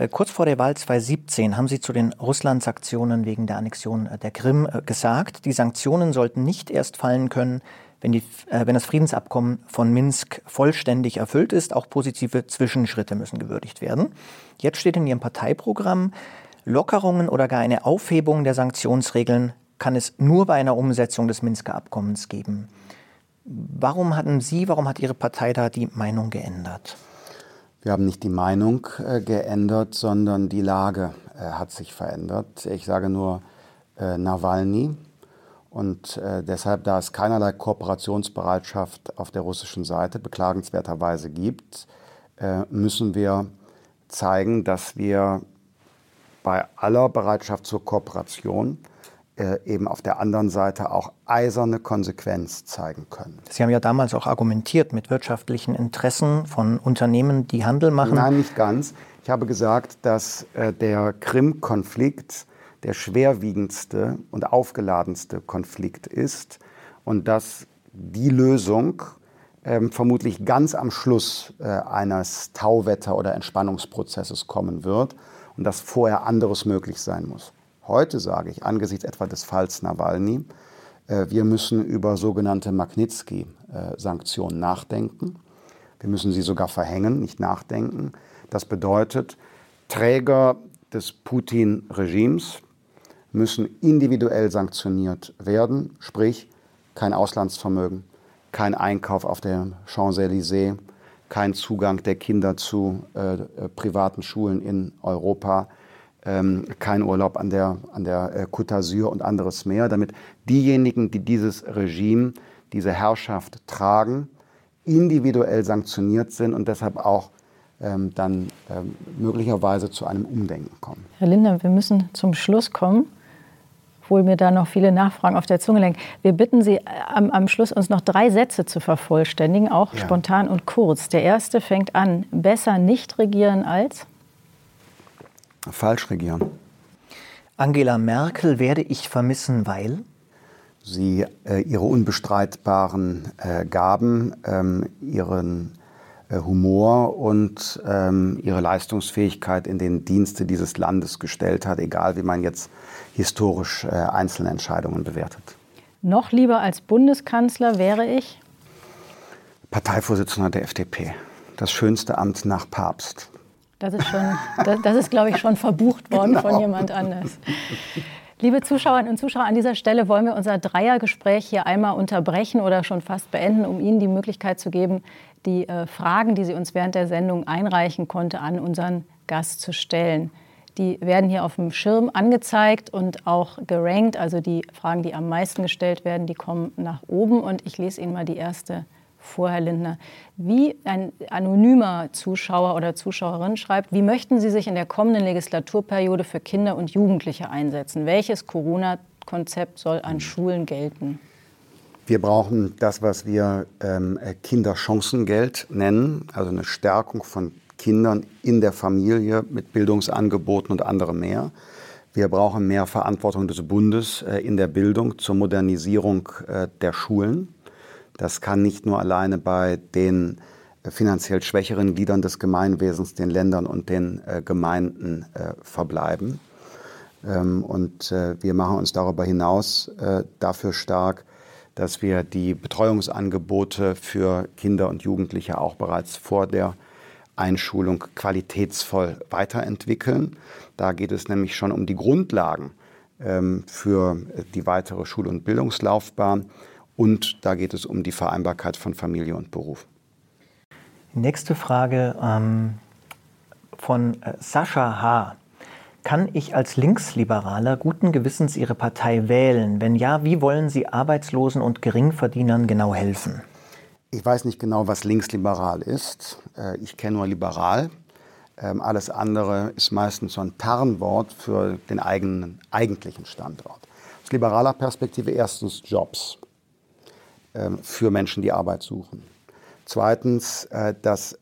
Äh, kurz vor der Wahl 2017 haben Sie zu den Russland-Sanktionen wegen der Annexion äh, der Krim äh, gesagt, die Sanktionen sollten nicht erst fallen können, wenn, die, wenn das Friedensabkommen von Minsk vollständig erfüllt ist. Auch positive Zwischenschritte müssen gewürdigt werden. Jetzt steht in Ihrem Parteiprogramm, Lockerungen oder gar eine Aufhebung der Sanktionsregeln kann es nur bei einer Umsetzung des Minsker Abkommens geben. Warum hatten Sie, warum hat Ihre Partei da die Meinung geändert? Wir haben nicht die Meinung äh, geändert, sondern die Lage äh, hat sich verändert. Ich sage nur äh, Nawalny. Und deshalb, da es keinerlei Kooperationsbereitschaft auf der russischen Seite beklagenswerterweise gibt, müssen wir zeigen, dass wir bei aller Bereitschaft zur Kooperation eben auf der anderen Seite auch eiserne Konsequenz zeigen können. Sie haben ja damals auch argumentiert mit wirtschaftlichen Interessen von Unternehmen, die Handel machen. Nein, nicht ganz. Ich habe gesagt, dass äh, der Krim-Konflikt der schwerwiegendste und aufgeladenste Konflikt ist und dass die Lösung ähm, vermutlich ganz am Schluss äh, eines Tauwetter- oder Entspannungsprozesses kommen wird und dass vorher anderes möglich sein muss. Heute sage ich angesichts etwa des Falls Nawalny, äh, wir müssen über sogenannte Magnitsky-Sanktionen nachdenken. Wir müssen sie sogar verhängen, nicht nachdenken. Das bedeutet, Träger des Putin-Regimes müssen individuell sanktioniert werden, sprich kein Auslandsvermögen, kein Einkauf auf der Champs-Élysées, kein Zugang der Kinder zu äh, äh privaten Schulen in Europa, ähm, kein Urlaub an der, an der äh, Côte d'Azur und anderes mehr, damit diejenigen, die dieses Regime, diese Herrschaft tragen, individuell sanktioniert sind und deshalb auch ähm, dann ähm, möglicherweise zu einem Umdenken kommen. Herr Linder, wir müssen zum Schluss kommen, obwohl mir da noch viele Nachfragen auf der Zunge lenken. Wir bitten Sie äh, am, am Schluss uns noch drei Sätze zu vervollständigen, auch ja. spontan und kurz. Der erste fängt an, besser nicht regieren als? Falsch regieren. Angela Merkel werde ich vermissen, weil? Sie äh, ihre unbestreitbaren äh, Gaben, ähm, ihren äh, Humor und ähm, ihre Leistungsfähigkeit in den Dienste dieses Landes gestellt hat, egal wie man jetzt historisch äh, einzelne Entscheidungen bewertet. Noch lieber als Bundeskanzler wäre ich? Parteivorsitzender der FDP. Das schönste Amt nach Papst. Das ist schon, das, das ist, glaube ich, schon verbucht worden genau. von jemand anders. Liebe Zuschauerinnen und Zuschauer, an dieser Stelle wollen wir unser Dreiergespräch hier einmal unterbrechen oder schon fast beenden, um Ihnen die Möglichkeit zu geben, die äh, Fragen, die Sie uns während der Sendung einreichen konnte, an unseren Gast zu stellen. Die werden hier auf dem Schirm angezeigt und auch gerankt. Also die Fragen, die am meisten gestellt werden, die kommen nach oben. Und ich lese Ihnen mal die erste vor, Herr Lindner. Wie ein anonymer Zuschauer oder Zuschauerin schreibt, wie möchten Sie sich in der kommenden Legislaturperiode für Kinder und Jugendliche einsetzen? Welches Corona-Konzept soll an Schulen gelten? Wir brauchen das, was wir ähm, Kinderchancengeld nennen, also eine Stärkung von Kindern in der Familie mit Bildungsangeboten und anderem mehr. Wir brauchen mehr Verantwortung des Bundes äh, in der Bildung zur Modernisierung äh, der Schulen. Das kann nicht nur alleine bei den äh, finanziell schwächeren Gliedern des Gemeinwesens, den Ländern und den äh, Gemeinden äh, verbleiben. Ähm, und äh, wir machen uns darüber hinaus äh, dafür stark, dass wir die Betreuungsangebote für Kinder und Jugendliche auch bereits vor der Einschulung qualitätsvoll weiterentwickeln. Da geht es nämlich schon um die Grundlagen ähm, für die weitere Schul- und Bildungslaufbahn. Und da geht es um die Vereinbarkeit von Familie und Beruf. Nächste Frage ähm, von äh, Sascha H. Kann ich als Linksliberaler guten Gewissens Ihre Partei wählen? Wenn ja, wie wollen Sie Arbeitslosen und Geringverdienern genau helfen? Ich weiß nicht genau, was linksliberal ist. Äh, ich kenne nur liberal. Ähm, alles andere ist meistens so ein Tarnwort für den eigenen, eigentlichen Standort. Aus liberaler Perspektive erstens Jobs. Ähm, für Menschen, die Arbeit suchen. Zweitens äh, das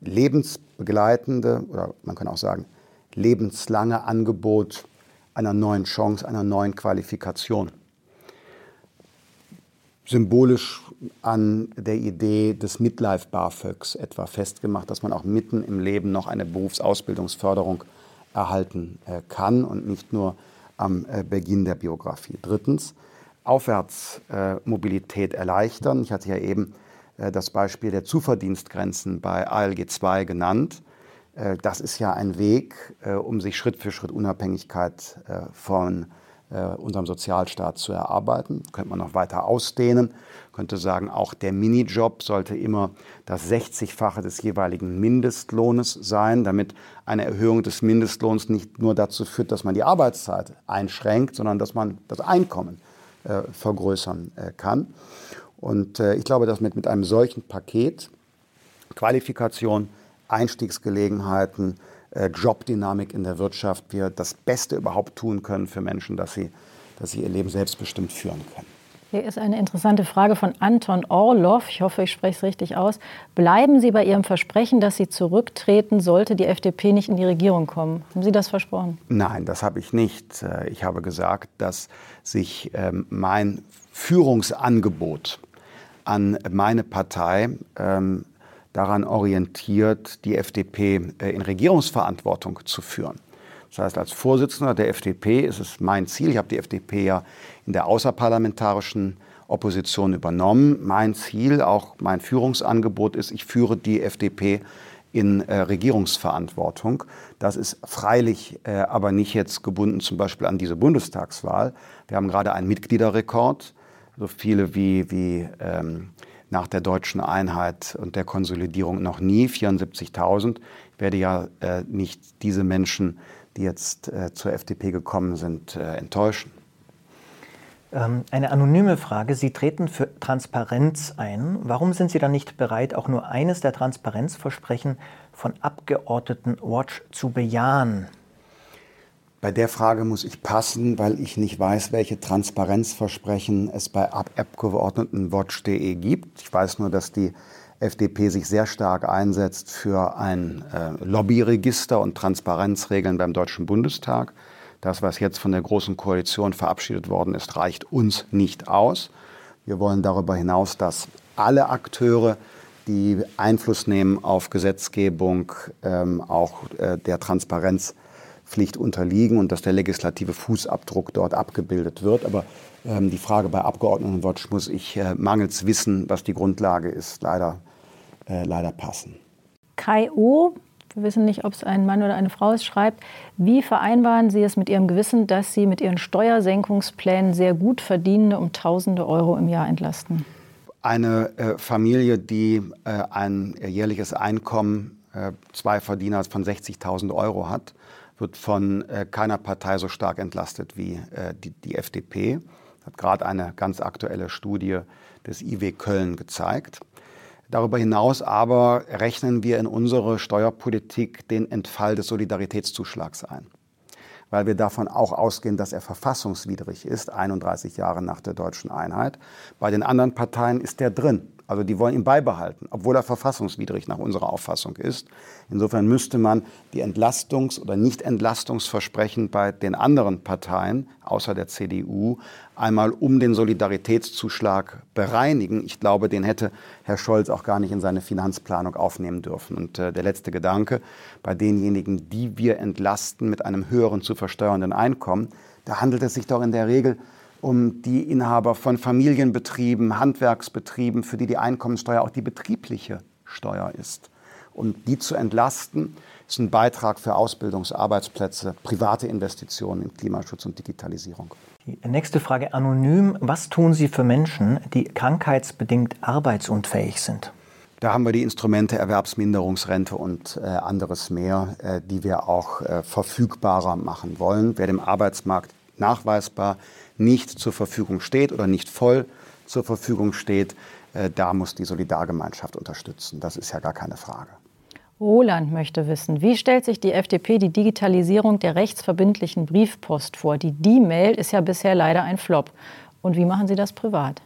lebensbegleitende oder man kann auch sagen lebenslange Angebot einer neuen Chance, einer neuen Qualifikation. symbolisch an der Idee des Midlife BAföGs etwa festgemacht, dass man auch mitten im Leben noch eine Berufsausbildungsförderung erhalten äh, kann und nicht nur am äh, Beginn der Biografie. Drittens, Aufwärtsmobilität erleichtern. Ich hatte ja eben das Beispiel der Zuverdienstgrenzen bei ALG 2 genannt. Das ist ja ein Weg, um sich Schritt für Schritt Unabhängigkeit von äh, unserem Sozialstaat zu erarbeiten. Könnte man noch weiter ausdehnen, könnte sagen, auch der Minijob sollte immer das 60-fache des jeweiligen Mindestlohnes sein, damit eine Erhöhung des Mindestlohns nicht nur dazu führt, dass man die Arbeitszeit einschränkt, sondern dass man das Einkommen äh, vergrößern äh, kann. Und äh, ich glaube, dass mit, mit einem solchen Paket Qualifikation, Einstiegsgelegenheiten, äh, Jobdynamik in der Wirtschaft wir das Beste überhaupt tun können für Menschen, dass sie, dass sie ihr Leben selbstbestimmt führen können. Hier ist eine interessante Frage von Anton Orloff. Ich hoffe, ich spreche es richtig aus. Bleiben Sie bei Ihrem Versprechen, dass Sie zurücktreten, sollte die FDP nicht in die Regierung kommen? Haben Sie das versprochen? Nein, das habe ich nicht. Äh, ich habe gesagt, dass sich ähm, mein Führungsangebot an meine Partei ähm, daran orientiert, die FDP äh, in Regierungsverantwortung zu führen. Das heißt, als Vorsitzender der FDP ist es mein Ziel, ich habe die FDP ja in der außerparlamentarischen Opposition übernommen. Mein Ziel, auch mein Führungsangebot ist, ich führe die FDP in äh, Regierungsverantwortung. Das ist freilich äh, aber nicht jetzt gebunden zum Beispiel an diese Bundestagswahl. Wir haben gerade einen Mitgliederrekord, so viele wie, wie ähm, nach der deutschen Einheit und der Konsolidierung noch nie, 74.000. Ich werde ja äh, nicht diese Menschen, die jetzt äh, zur FDP gekommen sind, äh, enttäuschen. Ähm, eine anonyme Frage. Sie treten für Transparenz ein. Warum sind Sie dann nicht bereit, auch nur eines der Transparenzversprechen von Abgeordneten Watch zu bejahen? Bei der Frage muss ich passen, weil ich nicht weiß, welche Transparenzversprechen es bei Abgeordnetenwatch.de gibt. Ich weiß nur, dass die FDP sich sehr stark einsetzt für ein äh, Lobbyregister und Transparenzregeln beim Deutschen Bundestag. Das, was jetzt von der Großen Koalition verabschiedet worden ist, reicht uns nicht aus. Wir wollen darüber hinaus, dass alle Akteure, die Einfluss nehmen auf Gesetzgebung, ähm, auch äh, der Transparenz Pflicht unterliegen und dass der legislative Fußabdruck dort abgebildet wird. Aber ähm, die Frage bei Abgeordnetenwatch muss ich äh, mangels Wissen, was die Grundlage ist, leider, äh, leider passen. Kai O., wir wissen nicht, ob es ein Mann oder eine Frau ist, schreibt, wie vereinbaren Sie es mit Ihrem Gewissen, dass Sie mit Ihren Steuersenkungsplänen sehr gut Verdienende um tausende Euro im Jahr entlasten? Eine äh, Familie, die äh, ein jährliches Einkommen, äh, zwei Verdiener von 60.000 Euro hat, wird von äh, keiner Partei so stark entlastet wie äh, die, die FDP. Hat gerade eine ganz aktuelle Studie des IW Köln gezeigt. Darüber hinaus aber rechnen wir in unsere Steuerpolitik den Entfall des Solidaritätszuschlags ein, weil wir davon auch ausgehen, dass er verfassungswidrig ist, 31 Jahre nach der deutschen Einheit. Bei den anderen Parteien ist der drin. Also die wollen ihn beibehalten, obwohl er verfassungswidrig nach unserer Auffassung ist. Insofern müsste man die Entlastungs- oder Nicht-Entlastungsversprechen bei den anderen Parteien, außer der CDU, einmal um den Solidaritätszuschlag bereinigen. Ich glaube, den hätte Herr Scholz auch gar nicht in seine Finanzplanung aufnehmen dürfen. Und äh, der letzte Gedanke, bei denjenigen, die wir entlasten mit einem höheren zu versteuernden Einkommen, da handelt es sich doch in der Regel um die Inhaber von Familienbetrieben, Handwerksbetrieben, für die die Einkommenssteuer auch die betriebliche Steuer ist. Und die zu entlasten, ist ein Beitrag für Ausbildungsarbeitsplätze, private Investitionen in Klimaschutz und Digitalisierung. Die nächste Frage anonym. Was tun Sie für Menschen, die krankheitsbedingt arbeitsunfähig sind? Da haben wir die Instrumente Erwerbsminderungsrente und äh, anderes mehr, äh, die wir auch äh, verfügbarer machen wollen. Wer dem Arbeitsmarkt nachweisbar nicht zur Verfügung steht oder nicht voll zur Verfügung steht, äh, da muss die Solidargemeinschaft unterstützen. Das ist ja gar keine Frage. Roland möchte wissen, wie stellt sich die FDP die Digitalisierung der rechtsverbindlichen Briefpost vor? Die D-Mail ist ja bisher leider ein Flop. Und wie machen Sie das privat?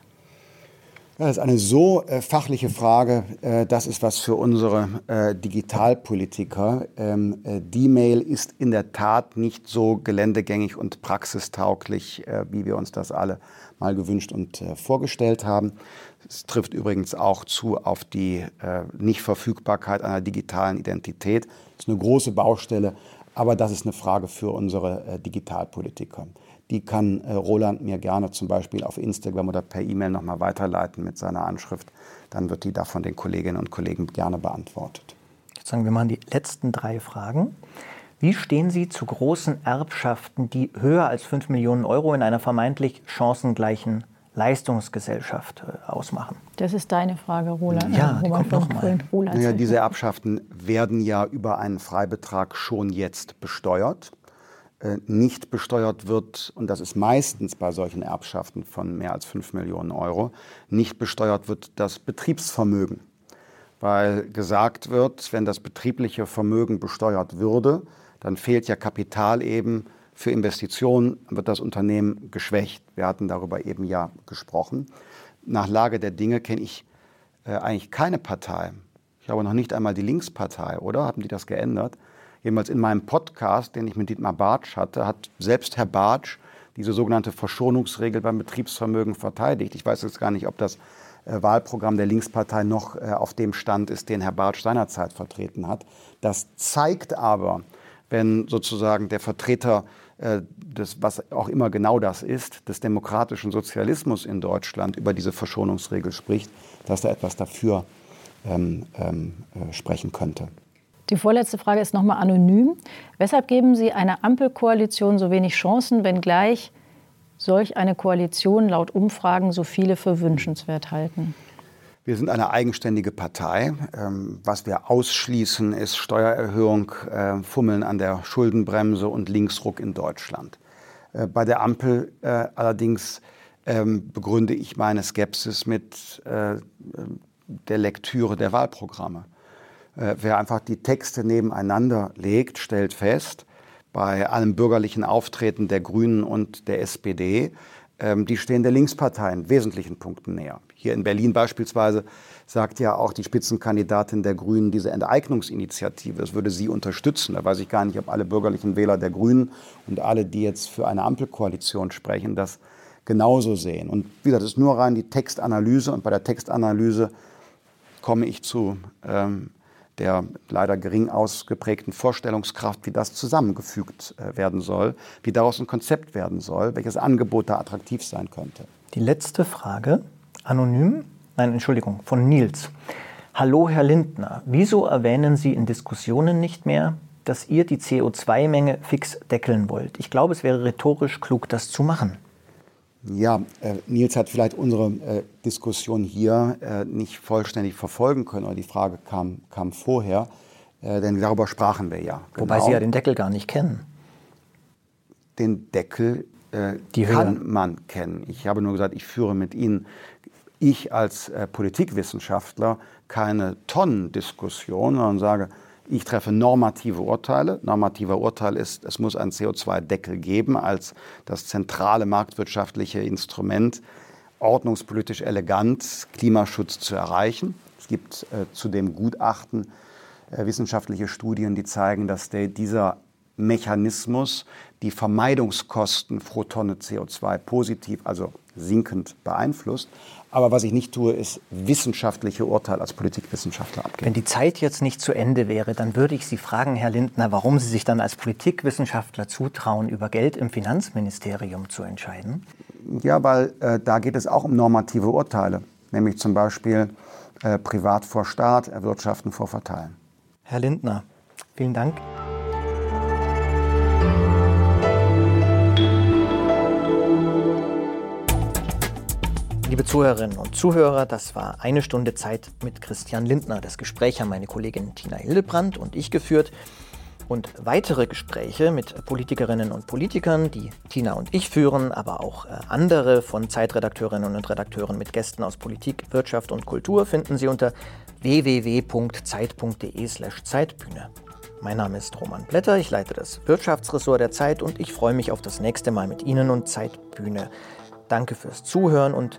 Das ist eine so äh, fachliche Frage. Äh, das ist was für unsere äh, Digitalpolitiker. Ähm, äh, die Mail ist in der Tat nicht so geländegängig und praxistauglich, äh, wie wir uns das alle mal gewünscht und äh, vorgestellt haben. Es trifft übrigens auch zu auf die Nichtverfügbarkeit einer digitalen Identität. Das ist eine große Baustelle, aber das ist eine Frage für unsere Digitalpolitiker die kann äh, Roland mir gerne zum Beispiel auf Instagram oder per E-Mail nochmal weiterleiten mit seiner Anschrift. Dann wird die da von den Kolleginnen und Kollegen gerne beantwortet. Jetzt sagen wir mal die letzten drei Fragen. Wie stehen Sie zu großen Erbschaften, die höher als 5 Millionen Euro in einer vermeintlich chancengleichen Leistungsgesellschaft äh, ausmachen? Das ist deine Frage, Roland. Ja, die kommt noch mal. Naja, diese Erbschaften werden ja über einen Freibetrag schon jetzt besteuert. Äh, nicht besteuert wird, und das ist meistens bei solchen Erbschaften von mehr als 5 Millionen Euro, nicht besteuert wird das Betriebsvermögen. Weil gesagt wird, wenn das betriebliche Vermögen besteuert würde, dann fehlt ja Kapital eben für Investitionen, wird das Unternehmen geschwächt. Wir hatten darüber eben ja gesprochen. Nach Lage der Dinge kenne ich äh, eigentlich keine Partei. Ich glaube noch nicht einmal die Linkspartei, oder? Haben die das geändert? Jedenfalls in meinem Podcast, den ich mit Dietmar Bartsch hatte, hat selbst Herr Bartsch diese sogenannte Verschonungsregel beim Betriebsvermögen verteidigt. Ich weiß jetzt gar nicht, ob das äh, Wahlprogramm der Linkspartei noch äh, auf dem Stand ist, den Herr Bartsch seinerzeit vertreten hat. Das zeigt aber, wenn sozusagen der Vertreter äh, des, was auch immer genau das ist, des demokratischen Sozialismus in Deutschland über diese Verschonungsregel spricht, dass da etwas dafür ähm, ähm, äh, sprechen könnte. Die vorletzte Frage ist nochmal anonym. Weshalb geben Sie einer Ampelkoalition so wenig Chancen, wenngleich solch eine Koalition laut Umfragen so viele für wünschenswert halten? Wir sind eine eigenständige Partei. Ähm, was wir ausschließen, ist Steuererhöhung, äh, Fummeln an der Schuldenbremse und Linksruck in Deutschland. Äh, bei der Ampel äh, allerdings ähm, begründe ich meine Skepsis mit der Lektüre der Wahlprogramme. Äh, wer einfach die Texte nebeneinander legt, stellt fest, bei allem bürgerlichen Auftreten der Grünen und der SPD, ähm, die stehen der Linkspartei in wesentlichen Punkten näher. Hier in Berlin beispielsweise sagt ja auch die Spitzenkandidatin der Grünen diese Enteignungsinitiative, das würde sie unterstützen. Da weiß ich gar nicht, ob alle bürgerlichen Wähler der Grünen und alle, die jetzt für eine Ampelkoalition sprechen, das genauso sehen. Und wie gesagt, das ist nur rein die Textanalyse und bei der Textanalyse komme ich zu ähm, der leider gering ausgeprägten Vorstellungskraft, wie das zusammengefügt äh, werden soll, wie daraus ein Konzept werden soll, welches Angebot da attraktiv sein könnte. Die letzte Frage, anonym, nein, Entschuldigung, von Nils. Hallo, Herr Lindner, wieso erwähnen Sie in Diskussionen nicht mehr, dass ihr die CO2-Menge fix deckeln wollt? Ich glaube, es wäre rhetorisch klug, das zu machen. Ja, äh, Nils hat vielleicht unsere äh, Diskussion hier äh, nicht vollständig verfolgen können, aber die Frage kam, kam vorher, äh, denn darüber sprachen wir ja. Genau. Wobei Sie ja den Deckel gar nicht kennen. Den Deckel äh, kann man kennen. Ich habe nur gesagt, ich führe mit Ihnen, ich als äh, Politikwissenschaftler, keine Tonnendiskussion, sondern sage, ich treffe normative Urteile. Normativer Urteil ist, es muss einen CO2-Deckel geben als das zentrale marktwirtschaftliche Instrument, ordnungspolitisch elegant Klimaschutz zu erreichen. Es gibt äh, zu dem Gutachten äh, wissenschaftliche Studien, die zeigen, dass der, dieser Mechanismus die Vermeidungskosten pro Tonne CO2 positiv, also sinkend beeinflusst. Aber was ich nicht tue, ist wissenschaftliche Urteile als Politikwissenschaftler abgeben. Wenn die Zeit jetzt nicht zu Ende wäre, dann würde ich Sie fragen, Herr Lindner, warum Sie sich dann als Politikwissenschaftler zutrauen, über Geld im Finanzministerium zu entscheiden? Ja, weil äh, da geht es auch um normative Urteile, nämlich zum Beispiel äh, Privat vor Staat, Erwirtschaften vor Verteilen. Herr Lindner, vielen Dank. Liebe Zuhörerinnen und Zuhörer, das war eine Stunde Zeit mit Christian Lindner. Das Gespräch haben meine Kollegin Tina Hildebrand und ich geführt. Und weitere Gespräche mit Politikerinnen und Politikern, die Tina und ich führen, aber auch äh, andere von Zeitredakteurinnen und Redakteuren mit Gästen aus Politik, Wirtschaft und Kultur finden Sie unter www.zeit.de/slash Zeitbühne. Mein Name ist Roman Blätter, ich leite das Wirtschaftsressort der Zeit und ich freue mich auf das nächste Mal mit Ihnen und Zeitbühne. Danke fürs Zuhören und